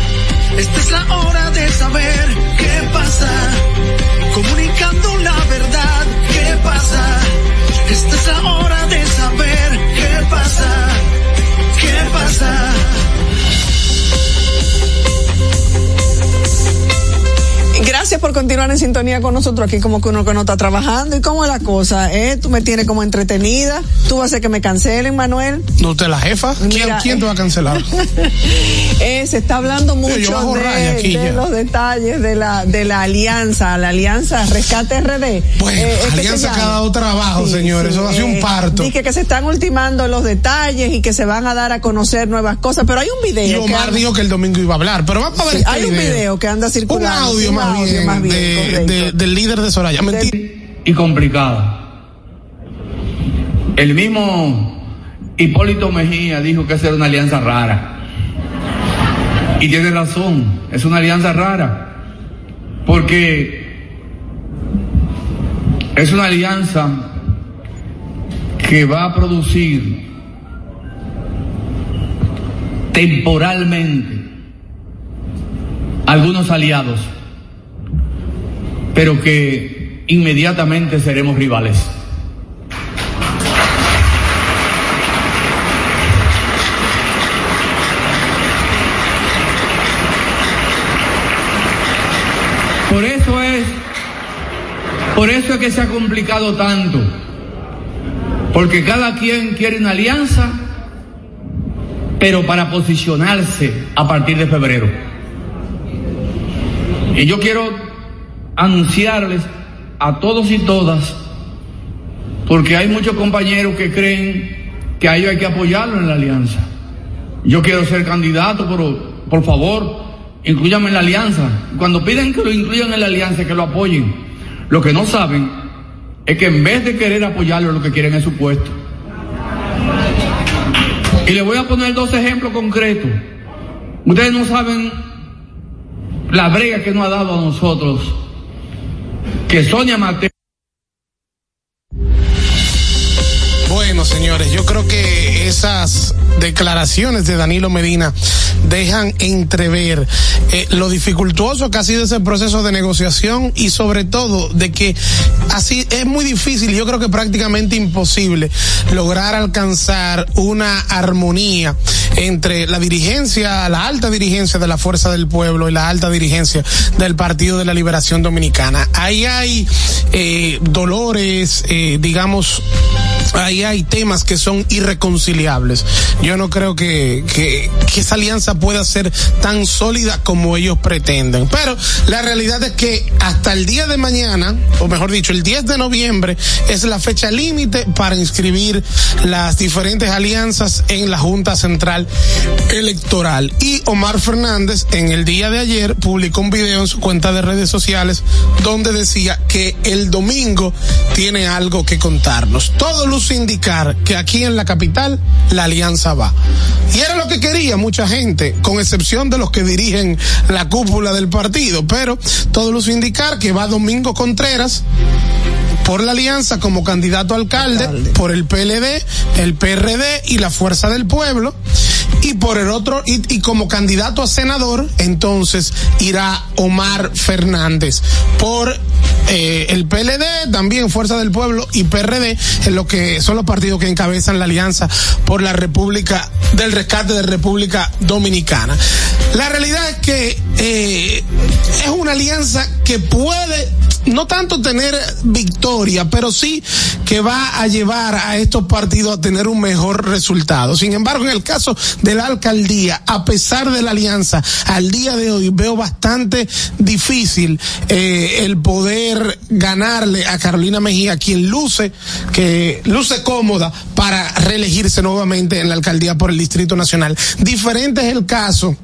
Esta es la hora Gracias por continuar en sintonía con nosotros aquí como que uno que no está trabajando y cómo es la cosa, ¿eh? Tú me tienes como entretenida, tú vas a hacer que me cancelen, Manuel. ¿No usted la jefa? ¿Quién, Mira, quién te va a cancelar? <laughs> Eh, se está hablando mucho de, de los detalles de la de la alianza, la alianza Rescate RD. Bueno, Eh, es que Alianza que ha dado trabajo, señores. Eso ha sido un parto. Y que, que se están ultimando los detalles y que se van a dar a conocer nuevas cosas, pero hay un video. Y Omar dijo que el domingo iba a hablar, pero vamos a ver Sí, este hay un video que anda circulando. sí, un audio más bien, de- correcto. de- del líder de Soraya. Mentira. y complicada. El mismo Hipólito Mejía dijo que esa era una alianza rara. Y tiene razón, es una alianza rara. Porque es una alianza que va a producir temporalmente algunos aliados, pero que inmediatamente seremos rivales. Por eso es, por eso es que se ha complicado tanto, porque cada quien quiere una alianza, pero para posicionarse a partir de febrero. Y yo quiero anunciarles a todos y todas, porque hay muchos compañeros que creen que a ellos hay que apoyarlo en la alianza. Yo quiero ser candidato, pero por favor, incluyanme en la alianza. Cuando piden que lo incluyan en la alianza, que lo apoyen. Lo que no saben es que en vez de querer apoyarlo, lo que quieren es su puesto. Y les voy a poner dos ejemplos concretos. Ustedes no saben la brega que nos ha dado a nosotros que Sonia Mateo Bueno, señores, yo creo que esas declaraciones de Danilo Medina dejan entrever eh, lo dificultuoso que ha sido ese proceso de negociación y sobre todo de que así es muy difícil, yo creo que prácticamente imposible lograr alcanzar una armonía entre la dirigencia, la alta dirigencia de la Fuerza del Pueblo y la alta dirigencia del Partido de la Liberación Dominicana. Ahí hay eh, dolores, eh, digamos, ahí hay temas que son irreconciliables. Yo no creo que, que, esa alianza pueda ser tan sólida como ellos pretenden. Pero la realidad es que hasta el día de mañana, o mejor dicho, el 10 de noviembre, es la fecha límite para inscribir las diferentes alianzas en la Junta Central Electoral. Y Omar Fernández en el día de ayer publicó un video en su cuenta de redes sociales donde decía que el domingo tiene algo que contarnos. Todo luce indicar que aquí en la capital la alianza va. Y era lo que quería mucha gente, con excepción de los que dirigen la cúpula del partido, pero todo luce indicar que va Domingo Contreras por la alianza como candidato a alcalde, por el PLD, el PRD y la Fuerza del Pueblo, y por el otro, y, y como candidato a senador, entonces irá Omar Fernández por eh, el PLD, también Fuerza del Pueblo y PRD, en lo que son los partidos que encabezan la alianza por la República del Rescate de República Dominicana. La realidad es que eh, es una alianza que puede no tanto tener victoria, pero sí que va a llevar a estos partidos a tener un mejor resultado. Sin embargo, en el caso de la alcaldía, a pesar de la alianza, al día de hoy veo bastante difícil eh, el poder ganarle a Carolina Mejía, quien luce, que luce cómoda para reelegirse nuevamente en la alcaldía por el Distrito Nacional. Diferente es el caso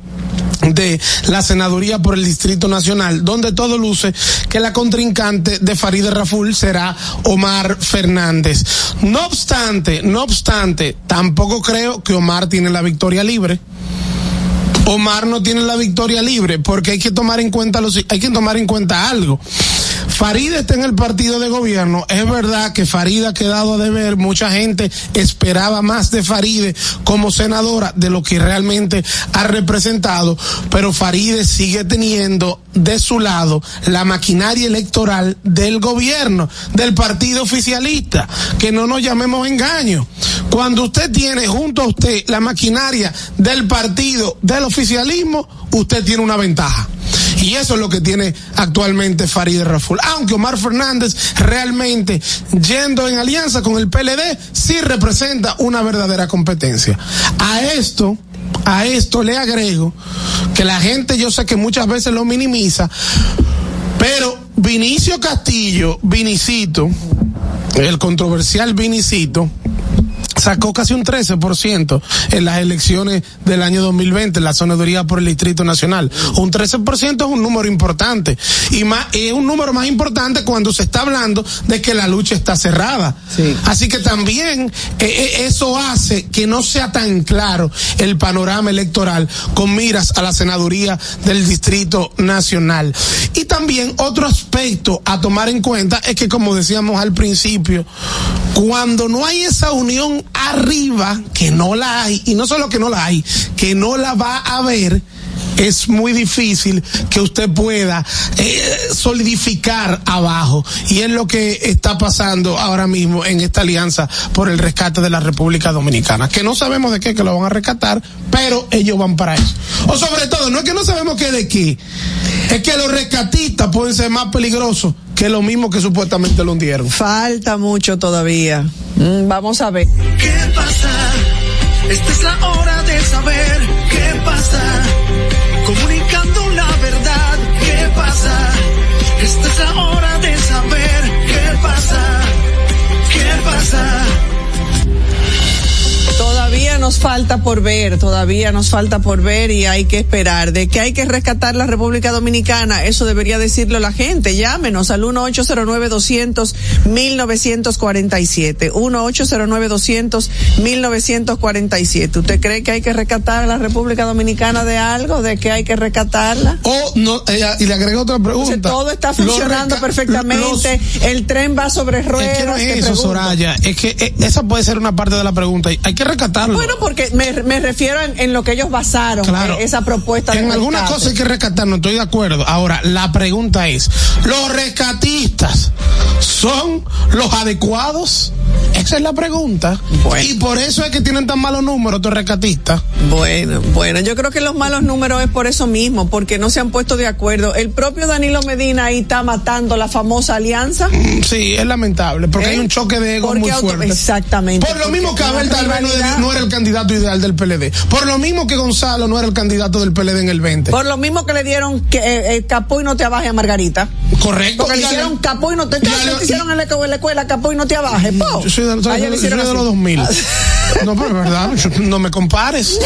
de la senaduría por el Distrito Nacional, donde todo luce que la contrincante de Farideh Raful será Omar Fernández. No obstante, no obstante, tampoco creo que Omar tiene la victoria libre. Omar no tiene la victoria libre porque hay que tomar en cuenta los, hay que tomar en cuenta algo. Farida está en el partido de gobierno. Es verdad que Farida ha quedado a deber. Mucha gente esperaba más de Faride como senadora de lo que realmente ha representado. Pero Faride sigue teniendo de su lado la maquinaria electoral del gobierno, del partido oficialista. Que no nos llamemos engaño. Cuando usted tiene junto a usted la maquinaria del partido del oficialismo, usted tiene una ventaja. Y eso es lo que tiene actualmente Farideh Raful. Aunque Omar Fernández realmente, yendo en alianza con el PLD, sí representa una verdadera competencia. A esto, a esto le agrego que la gente yo sé que muchas veces lo minimiza, pero Vinicio Castillo, Vinicito, el controversial Vinicito, sacó casi un 13% en las elecciones del año 2020 en la sonaduría por el Distrito Nacional. Un 13% es un número importante y más es un número más importante cuando se está hablando de que la lucha está cerrada. Así que también eh, eh, eso hace que no sea tan claro el panorama electoral con miras a la senaduría del Distrito Nacional. Y también otro aspecto a tomar en cuenta es que como decíamos al principio, cuando no hay esa unión arriba, que no la hay, y no solo que no la hay, que no la va a haber, es muy difícil que usted pueda eh, solidificar abajo. Y es lo que está pasando ahora mismo en esta alianza por el rescate de la República Dominicana. Que no sabemos de qué que lo van a rescatar, pero ellos van para eso. O sobre todo, no es que no sabemos qué de qué, es que los rescatistas pueden ser más peligrosos que lo mismo que supuestamente lo hundieron. Falta mucho todavía. Mm, vamos a ver. ¿Qué pasa? Esta es la hora de saber qué pasa. Comunicando la verdad, ¿qué pasa? Esta es la hora de saber qué pasa. ¿Qué pasa? Todavía nos falta por ver, todavía nos falta por ver y hay que esperar. De que hay que rescatar la República Dominicana, eso debería decirlo la gente. Llámenos al 1-809-200-1947. 1-809-200-1947. ¿Usted cree que hay que rescatar a la República Dominicana de algo? ¿De que hay que rescatarla? O no, ella- y le agrego otra pregunta. Entonces, todo está funcionando perfectamente. el tren va sobre ruedas. Es que no es eso. Soraya. Es que eh, esa puede ser una parte de la pregunta. Hay que rescatarlo. Bueno, porque me, me refiero en, en lo que ellos basaron Claro. eh, esa propuesta En algunas cosas hay que rescatar, no estoy de acuerdo. Ahora, la pregunta es, ¿los rescatistas son los adecuados? Esa es la pregunta. Y por eso es que tienen tan malos números estos rescatistas. Bueno, bueno, yo creo que los malos números es por eso mismo, porque no se han puesto de acuerdo. El propio Danilo Medina ahí está matando la famosa alianza. Sí, es lamentable, porque ¿Eh? hay un choque de ego muy fuerte. Exactamente. Por lo mismo que Abel tal vez no, era el candidato ideal del PLD. Por lo mismo que Gonzalo no era el candidato del PLD en el 20. Por lo mismo que le dieron que eh, eh, Capuy no te abaje a Margarita. Correcto. Porque le Y ale- hicieron Capuy no te, y te hicieron en la, en la escuela Capuy no te abaje. po. Yo soy de, soy de- soy de los 2000. <laughs> No, pero es verdad, yo- no me compares.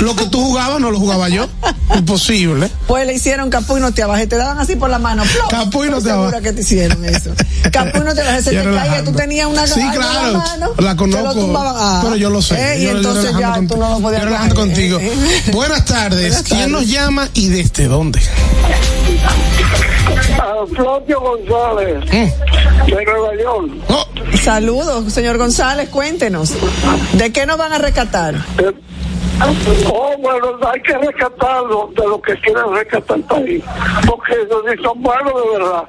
Lo que tú jugabas no lo jugaba yo. Imposible. Pues le hicieron Capuy no te abaje, te daban así por la mano. ¡plop! Capuy no te segura abaje. que te hicieron eso. Capuy no te abaje, se Yo te caía, tú tenías una Sí, en claro, la mano. la te conozco. Ah. pero yo lo sé. Eh, y Yo- entonces ya tú no lo podías Yo relajando contigo. Eh, <laughs> eh. Buenas tardes. Buenas ¿Quién nos llama y desde dónde? A Flavio González, de Nueva York. Oh, Saludos, señor González, cuéntenos. ¿De qué nos van a rescatar? Eh, Oh, bueno, hay que rescatarlo de lo que quieren rescatar el país, porque esos sí son buenos de verdad.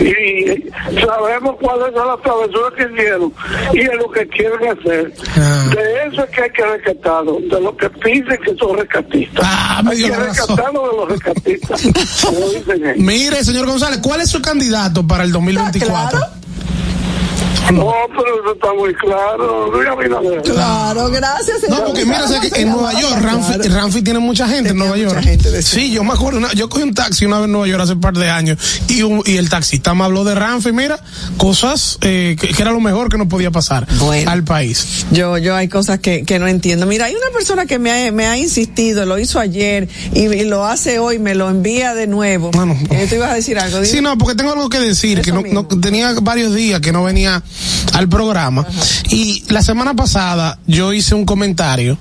Y sabemos cuáles son las travesuras que hicieron y es lo que quieren hacer. De eso es que hay que rescatarlo, de lo que piden que son rescatistas. hay dio que rescatarlo de los rescatistas, <laughs> ellos. Mire, señor González, ¿cuál es su candidato para el 2024? No, pero eso está muy claro. Claro, gracias. No, señor. porque mira, que en Nueva York, Ramfi, Ramfi tiene mucha gente en Nueva York. sí, yo me acuerdo, una- yo cogí un taxi una vez en Nueva York hace un par de años y, un- y el taxista me habló de Ramfi, mira, cosas eh, que, que era lo mejor que nos podía pasar al país. Yo, yo hay cosas que, que no entiendo. Mira, hay una persona que me ha, me ha insistido, lo hizo ayer y, y lo hace hoy, me lo envía de nuevo. Eh, tú ibas a decir algo. dime. Sí, no, porque tengo algo que decir, que no, no- tenía varios días que no venía al programa y la semana pasada yo hice un comentario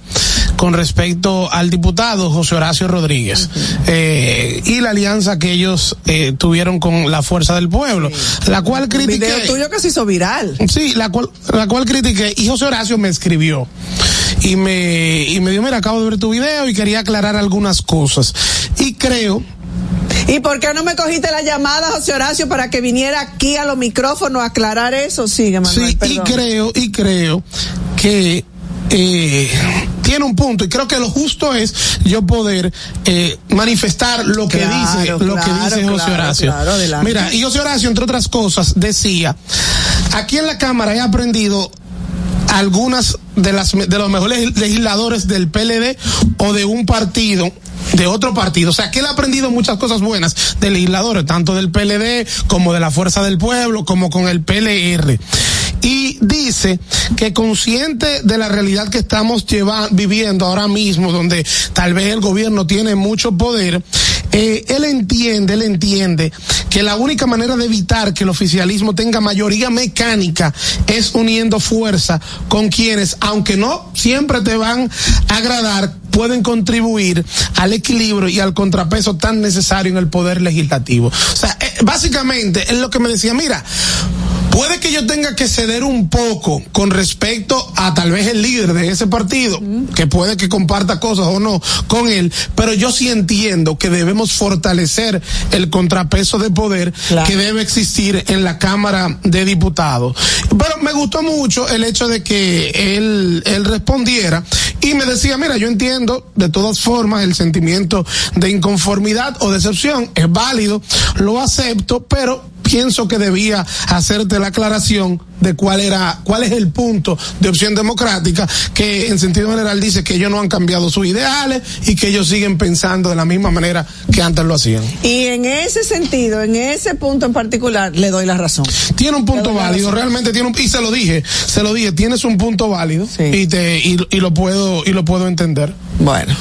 con respecto al diputado José Horacio Rodríguez eh, y la alianza que ellos eh, tuvieron con la Fuerza del Pueblo, la cual critiqué. video tuyo que se hizo viral. Sí, la cual, la cual critiqué y José Horacio me escribió y me, y me dijo, mira, acabo de ver tu video y quería aclarar algunas cosas. Y creo ¿Y por qué no me cogiste la llamada, José Horacio, para que viniera aquí a los micrófonos a aclarar eso? Sigue, Manuel, Sí, y creo, y creo que eh, tiene un punto y creo que lo justo es yo poder eh, manifestar lo que Claro, dice lo que dice José claro, Horacio. claro, adelante. Mira, y José Horacio entre otras cosas decía, aquí en la cámara he aprendido algunas de las de los mejores legisladores del PLD o de un partido de otro partido. O sea, que él ha aprendido muchas cosas buenas de legisladores, tanto del PLD como de la Fuerza del Pueblo, como con el PLR. Y dice que consciente de la realidad que estamos lleva- viviendo ahora mismo, donde tal vez el gobierno tiene mucho poder, eh, él entiende, él entiende que la única manera de evitar que el oficialismo tenga mayoría mecánica es uniendo fuerza con quienes, aunque no siempre te van a agradar, pueden contribuir al equilibrio y al contrapeso tan necesario en el poder legislativo. O sea, eh, básicamente es lo que me decía, mira, Puede que yo tenga que ceder un poco con respecto a tal vez el líder de ese partido, que puede que comparta cosas o no con él, pero yo sí entiendo que debemos fortalecer el contrapeso de poder que debe existir en la Cámara de Diputados. Pero me gustó mucho el hecho de que él, él respondiera y me decía, mira, yo entiendo de todas formas el sentimiento de inconformidad o decepción, es válido, lo acepto, pero pienso que debía hacerte la aclaración de cuál era, cuál es el punto de opción democrática, que en sentido general dice que ellos no han cambiado sus ideales y que ellos siguen pensando de la misma manera que antes lo hacían. Y en ese sentido, en ese punto en particular, le doy la razón. Tiene un punto válido, realmente tiene un, y se lo dije, se lo dije, tienes un punto válido y te, y, y lo puedo, y lo puedo entender. Bueno,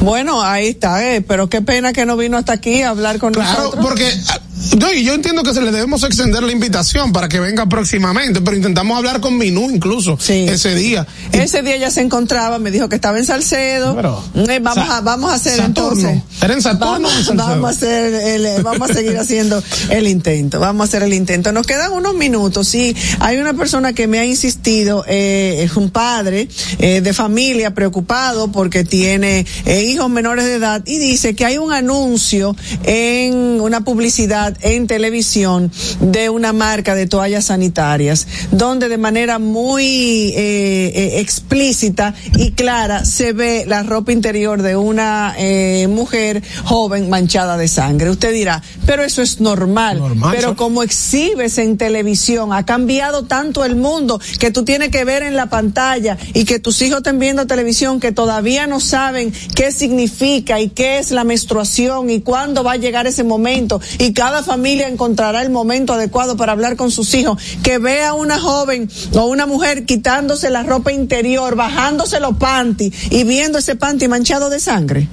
bueno, ahí está, eh, pero qué pena que no vino hasta aquí a hablar con Claro, nosotros. porque ah, yo, y yo entiendo que se le debemos extender la invitación para que venga próximamente, pero intentamos hablar con Minú incluso ese día. Ese día ya se encontraba, me dijo que estaba en Salcedo. Eh, vamos a vamos a hacer Saturno. entonces. ¿Era en Saturno o en Vamos, vamos a hacer el, eh, vamos a seguir haciendo el intento. Vamos a hacer el intento. Nos quedan unos minutos. Sí, hay una persona que me ha insistido, eh, es un padre eh, de familia preocupado porque tiene hijos menores de edad y dice que hay un anuncio en una publicidad en televisión de una marca de toallas sanitarias donde de manera muy eh, eh, explícita y clara se ve la ropa interior de una eh, mujer joven manchada de sangre. Usted dirá, pero eso es normal. pero como exhibes en televisión, ha cambiado tanto el mundo que tú tienes que ver en la pantalla y que tus hijos estén viendo televisión que todavía no saben qué significa y qué es la menstruación y cuándo va a llegar ese momento y cada familia encontrará el momento adecuado para hablar con sus hijos, que vea una joven o una mujer quitándose la ropa interior, bajándose los panties y viendo ese panty manchado de sangre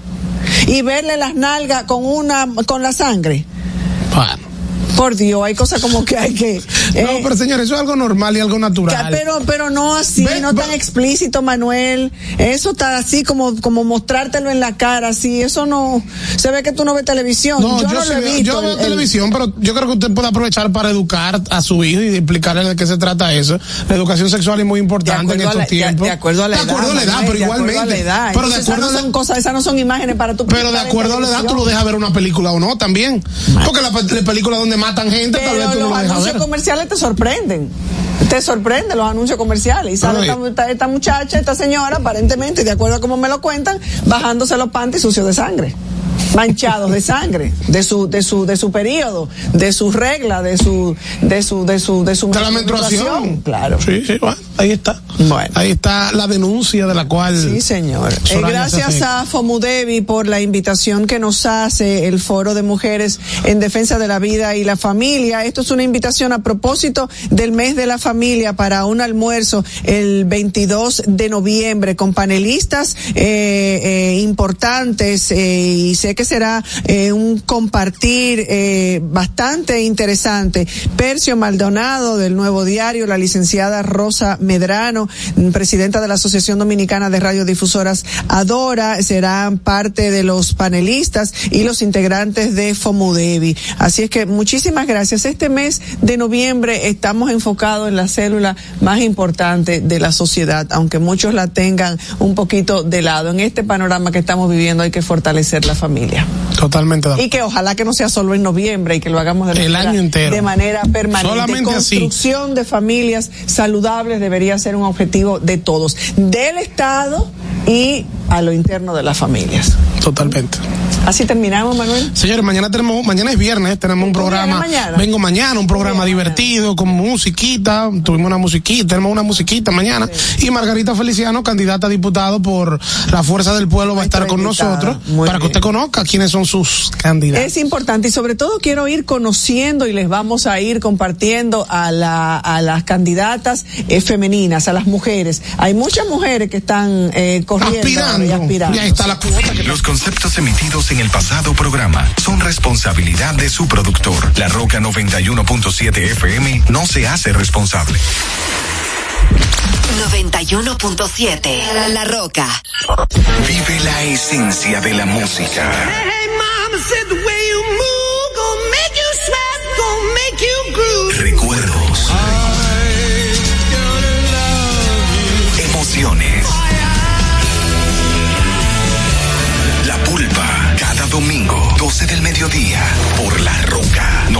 y verle las nalgas con una con la sangre. Por Dios, hay cosas como que hay que <laughs> No, pero señores, eso es algo normal y algo natural. Pero, pero no así, Ve- no tan explícito, Manuel. Eso está así como, como mostrártelo en la cara, así. Eso no, se ve que tú no ves televisión. No, yo, yo, no sí lo he veo- visto. yo veo el- el- televisión, pero yo creo que usted puede aprovechar para educar a su hijo y explicarle de qué se trata eso. La educación sexual es muy importante en de estos la, de- tiempos. de acuerdo a la De edad. acuerdo a la edad, pero de igualmente. Pero de acuerdo esas no son cosas, esas no son imágenes para tu Pero de acuerdo a la edad, tú lo dejas ver una película o no también. Porque la, la película donde matan gente, tal vez Pero no los lo anuncios ver. comerciales te sorprenden. Te sorprenden los anuncios comerciales. Y sale Ay. esta, esta- esta muchacha, esta señora, aparentemente, de acuerdo a cómo me lo cuentan, bajándose los panties sucios de sangre. Manchados de sangre, de su, de su, de su periodo, de su regla, de su, de su, de su, de su De la menstruación. Claro. Sí, sí, bueno, ahí está. Ahí está la denuncia de la cual. Sí, señor. Eh, gracias se a Fomudevi por la invitación que nos hace el Foro de Mujeres en Defensa de la Vida y la Familia. Esto es una invitación a propósito del mes de la familia para un almuerzo el 22 de noviembre con panelistas eh, eh, importantes eh, y sé que será eh, un compartir eh, bastante interesante. Percio Maldonado del Nuevo Diario, la licenciada Rosa Medrano, presidenta de la Asociación Dominicana de Radiodifusoras Adora, serán parte de los panelistas y los integrantes de FOMUDEVI. Así es que muchísimas gracias. Este mes de noviembre estamos enfocados en la célula más importante de la sociedad, aunque muchos la tengan un poquito de lado. En este panorama que estamos viviendo hay que fortalecer la familia. Totalmente de Y que ojalá que no sea solo en noviembre y que lo hagamos de, El manera, año entero. de manera permanente. Solamente así. Construcción de familias saludables debería ser un objetivo de todos, del Estado y a lo interno de las familias. Totalmente. Así terminamos, Manuel. Señores, mañana tenemos, mañana es viernes, tenemos un programa. mañana? Vengo mañana, un programa divertido, con musiquita, tuvimos una musiquita, tenemos una musiquita mañana. Y Margarita Feliciano, candidata a diputado por la Fuerza del Pueblo, va a estar con nosotros Muy para que usted conozca quiénes son sus candidatos. Es importante y sobre todo quiero ir conociendo y les vamos a ir compartiendo a, la, a las candidatas eh, femeninas, a las mujeres. Hay muchas mujeres que están eh, corriendo Aspirando. y aspirando. Y ahí está la cuota que Los conceptos emitidos en el pasado programa son responsabilidad de su productor. La Roca 91.7 FM no se hace responsable. 91.7 La, Roca. Vive la esencia de la música. Hey, mama del mediodía. Por La Roca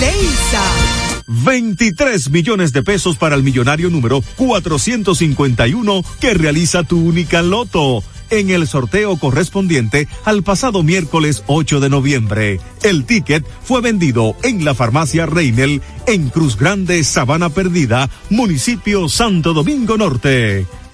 Leisa. 23 millones de pesos para el millonario número 451 que realiza tu única loto en el sorteo correspondiente al pasado miércoles 8 de noviembre. El ticket fue vendido en la farmacia Reinel en Cruz Grande, Sabana Perdida, municipio Santo Domingo Norte.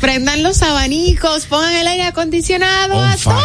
Prendan los abanicos, pongan el aire acondicionado a todo.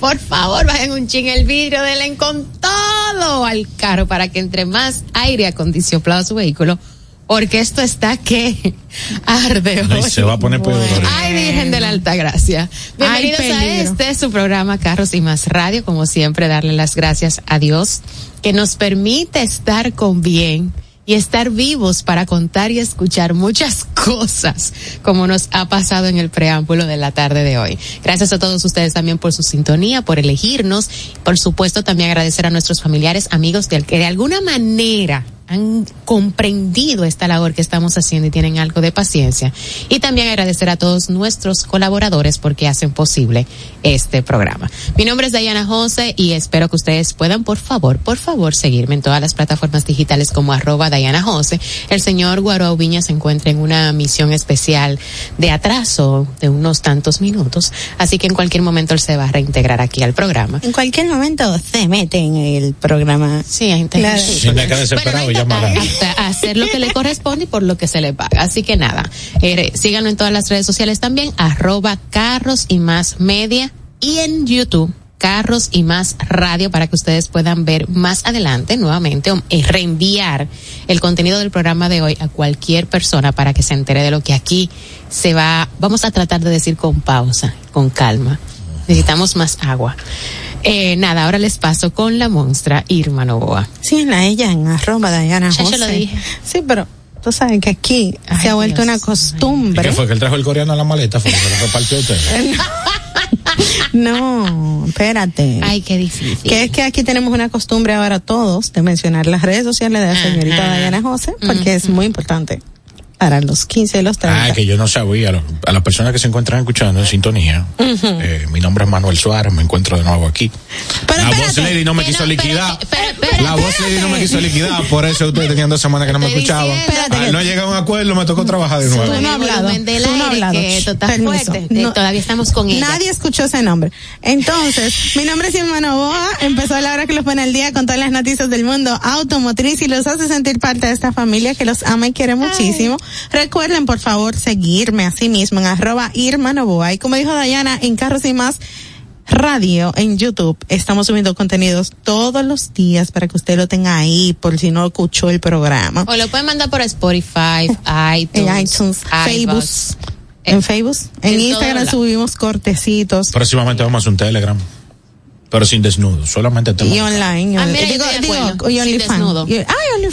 Por favor, bajen un ching el vidrio, denle con todo al carro para que entre más aire acondicionado a su vehículo. Porque esto está que <laughs> arde Ay, hoy. se va a poner peor. Ay, Virgen de la Alta Gracia. Bienvenidos Ay, a este su programa Carros y Más Radio. Como siempre, darle las gracias a Dios que nos permite estar con bien y estar vivos para contar y escuchar muchas <laughs> cosas como nos ha pasado en el preámbulo de la tarde de hoy. Gracias a todos ustedes también por su sintonía, por elegirnos. Por supuesto, también agradecer a nuestros familiares, amigos que de alguna manera han comprendido esta labor que estamos haciendo y tienen algo de paciencia. Y también agradecer a todos nuestros colaboradores porque hacen posible este programa. Mi nombre es Diana Jose y espero que ustedes puedan, por favor, por favor, seguirme en todas las plataformas digitales como arroba Diana Jose. El señor Guaro Viña se encuentra en una misión especial de atraso de unos tantos minutos, así que en cualquier momento él se va a reintegrar aquí al programa. En cualquier momento se mete en el programa. Sí, hay Claro. Si me hacer lo que le corresponde y por lo que se le paga. Así que nada, eh, síganlo en todas las redes sociales también, arroba carros y más media y en YouTube. Carros y más radio para que ustedes puedan ver más adelante nuevamente o eh, reenviar el contenido del programa de hoy a cualquier persona para que se entere de lo que aquí se va. Vamos a tratar de decir con pausa, con calma. Necesitamos más agua. Eh, nada, ahora les paso con la monstra Irma Novoa. Sí, en la ella, en arroba Diana Ya yo lo dije. Sí, pero tú sabes que aquí se ha vuelto una ¿Y costumbre. qué fue? ¿Que él trajo el coreano en la maleta? ¿Fue que se lo repartió a usted? <laughs> No, espérate. Ay, qué difícil. Que es que aquí tenemos una costumbre ahora todos de mencionar las redes sociales de la señorita Ajá. Diana José, porque es muy importante para los 15 y los 30. Ah, que yo no sabía. A las personas que se encuentran escuchando en sintonía, Ujú. eh, mi nombre es Manuel Suárez, me encuentro de nuevo aquí. la voz lady no me quiso liquidar. La voz lady no me quiso liquidar, por eso ustedes tenían dos semanas que no me escuchaban. Al no llegar a un acuerdo, me tocó trabajar de nuevo. Tú no has hablado. Tú no hablado. fuerte. Eh, todavía estamos con ella. Nadie escuchó ese nombre. Entonces, mi nombre es Irma Novoa. Empezó a la hora que los pone al día con todas las noticias del mundo automotriz y los hace sentir parte de esta familia que los ama y quiere muchísimo. Recuerden, por favor, seguirme a sí mismo en arroba Irma Novoa. Y como dijo Dayana, en Carros y Más Radio en YouTube estamos subiendo contenidos todos los días para que usted lo tenga ahí por si no escuchó el programa. O lo pueden mandar por Spotify, En iTunes, iTunes, Facebook, en Facebook, en, en Instagram subimos cortecitos Próximamente vamos a hacer un Telegram. Pero sin desnudo, solamente tema. y online. Ah, mira, digo, y Sin OnlyFans. desnudo. Y-.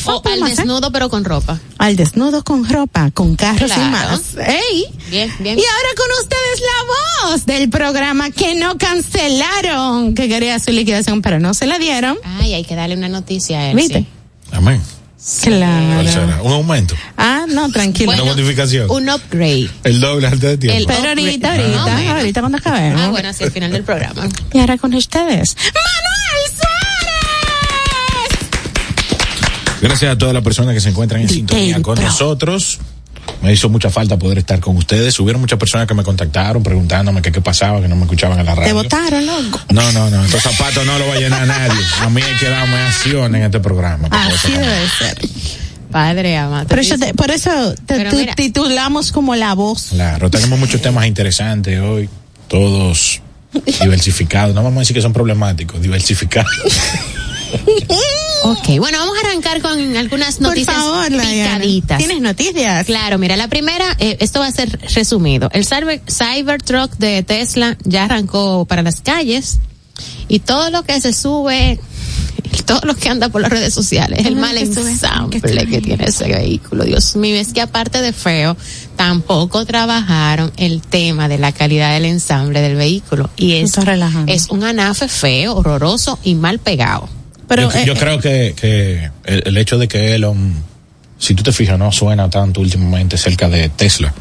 O al hacer. desnudo pero con ropa. Al desnudo con ropa, con carros Claro. y más. ¡Ey! Bien, bien. Y ahora con ustedes la voz del programa que no cancelaron, que quería su liquidación, pero no se la dieron. Ay, hay que darle una noticia a él. ¿Viste? sí. Amén. ¿Cuál Claro. será? ¿Un aumento? Ah, no, tranquilo. ¿Una modificación? Un upgrade. El doble antes de tiempo. El- Pero ahorita, ahorita, ahorita cuando acabemos. Ah, bueno, hacia el final del programa. Y ahora con ustedes, Manuel Suárez. Gracias a todas las personas que se encuentran en sintonía con nosotros. Me hizo mucha falta poder estar con ustedes. Hubieron muchas personas que me contactaron preguntándome que qué pasaba, que no me escuchaban en la radio. Te votaron, loco. No, no, no. Estos zapatos no los va a llenar nadie. A mí hay que darme acción en este programa. Así debe ser. Padre amado. Por eso, te, por eso te Pero tu- mira. titulamos como la voz. Claro, tenemos muchos temas interesantes hoy. Todos <laughs> diversificados. No vamos a decir que son problemáticos, diversificados. <laughs> Ok, bueno, vamos a arrancar con algunas Por noticias favor, Diana. picaditas. ¿Tienes noticias? Claro, mira, la primera, eh, esto va a ser resumido. El Cyber, Cybertruck de Tesla ya arrancó para las calles y todo lo que se sube, <laughs> todo lo que anda por las redes sociales, el mal que ensamble que sube. que tiene ese vehículo. Dios mío, es que aparte de feo, tampoco trabajaron el tema de la calidad del ensamble del vehículo y es, es un anafe feo, horroroso y mal pegado. Pero, yo, eh, yo creo que, que el, el hecho de que Elon si tú te fijas, no suena tanto últimamente cerca de Tesla.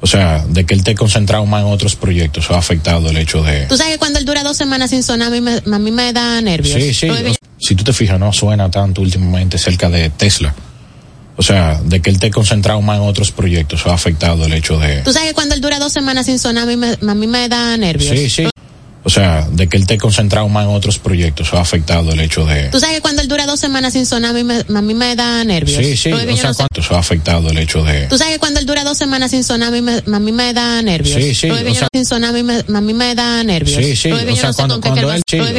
O sea, de que él esté concentrado más en otros proyectos, ha afectado el hecho de... Tú sabes que cuando él dura dos semanas sin sonar, a mí me, a mí me da nervios. Sí, sí. O, si tú te fijas, no suena tanto últimamente cerca de Tesla. O sea, de que él esté concentrado más en otros proyectos, ha afectado el hecho de... Tú sabes que cuando él dura dos semanas sin sonar, a mí me, a mí me da nervios. Sí, sí. O sea, de que él esté concentrado más en otros proyectos, eso ha afectado el hecho de... Tú sabes que cuando él dura dos semanas sin sonar, a mí me, a mí me da nervios. Sí, sí. O sea, ¿cuánto eso ha afectado el hecho de... Tú sabes que cuando él dura dos semanas sin sonar, a mí me, a mí me da nervios. Sí, sí. O sea, sin sonar, a mí me, a mí me da nervios. Sí, sí. O sea, cuando, cuando él...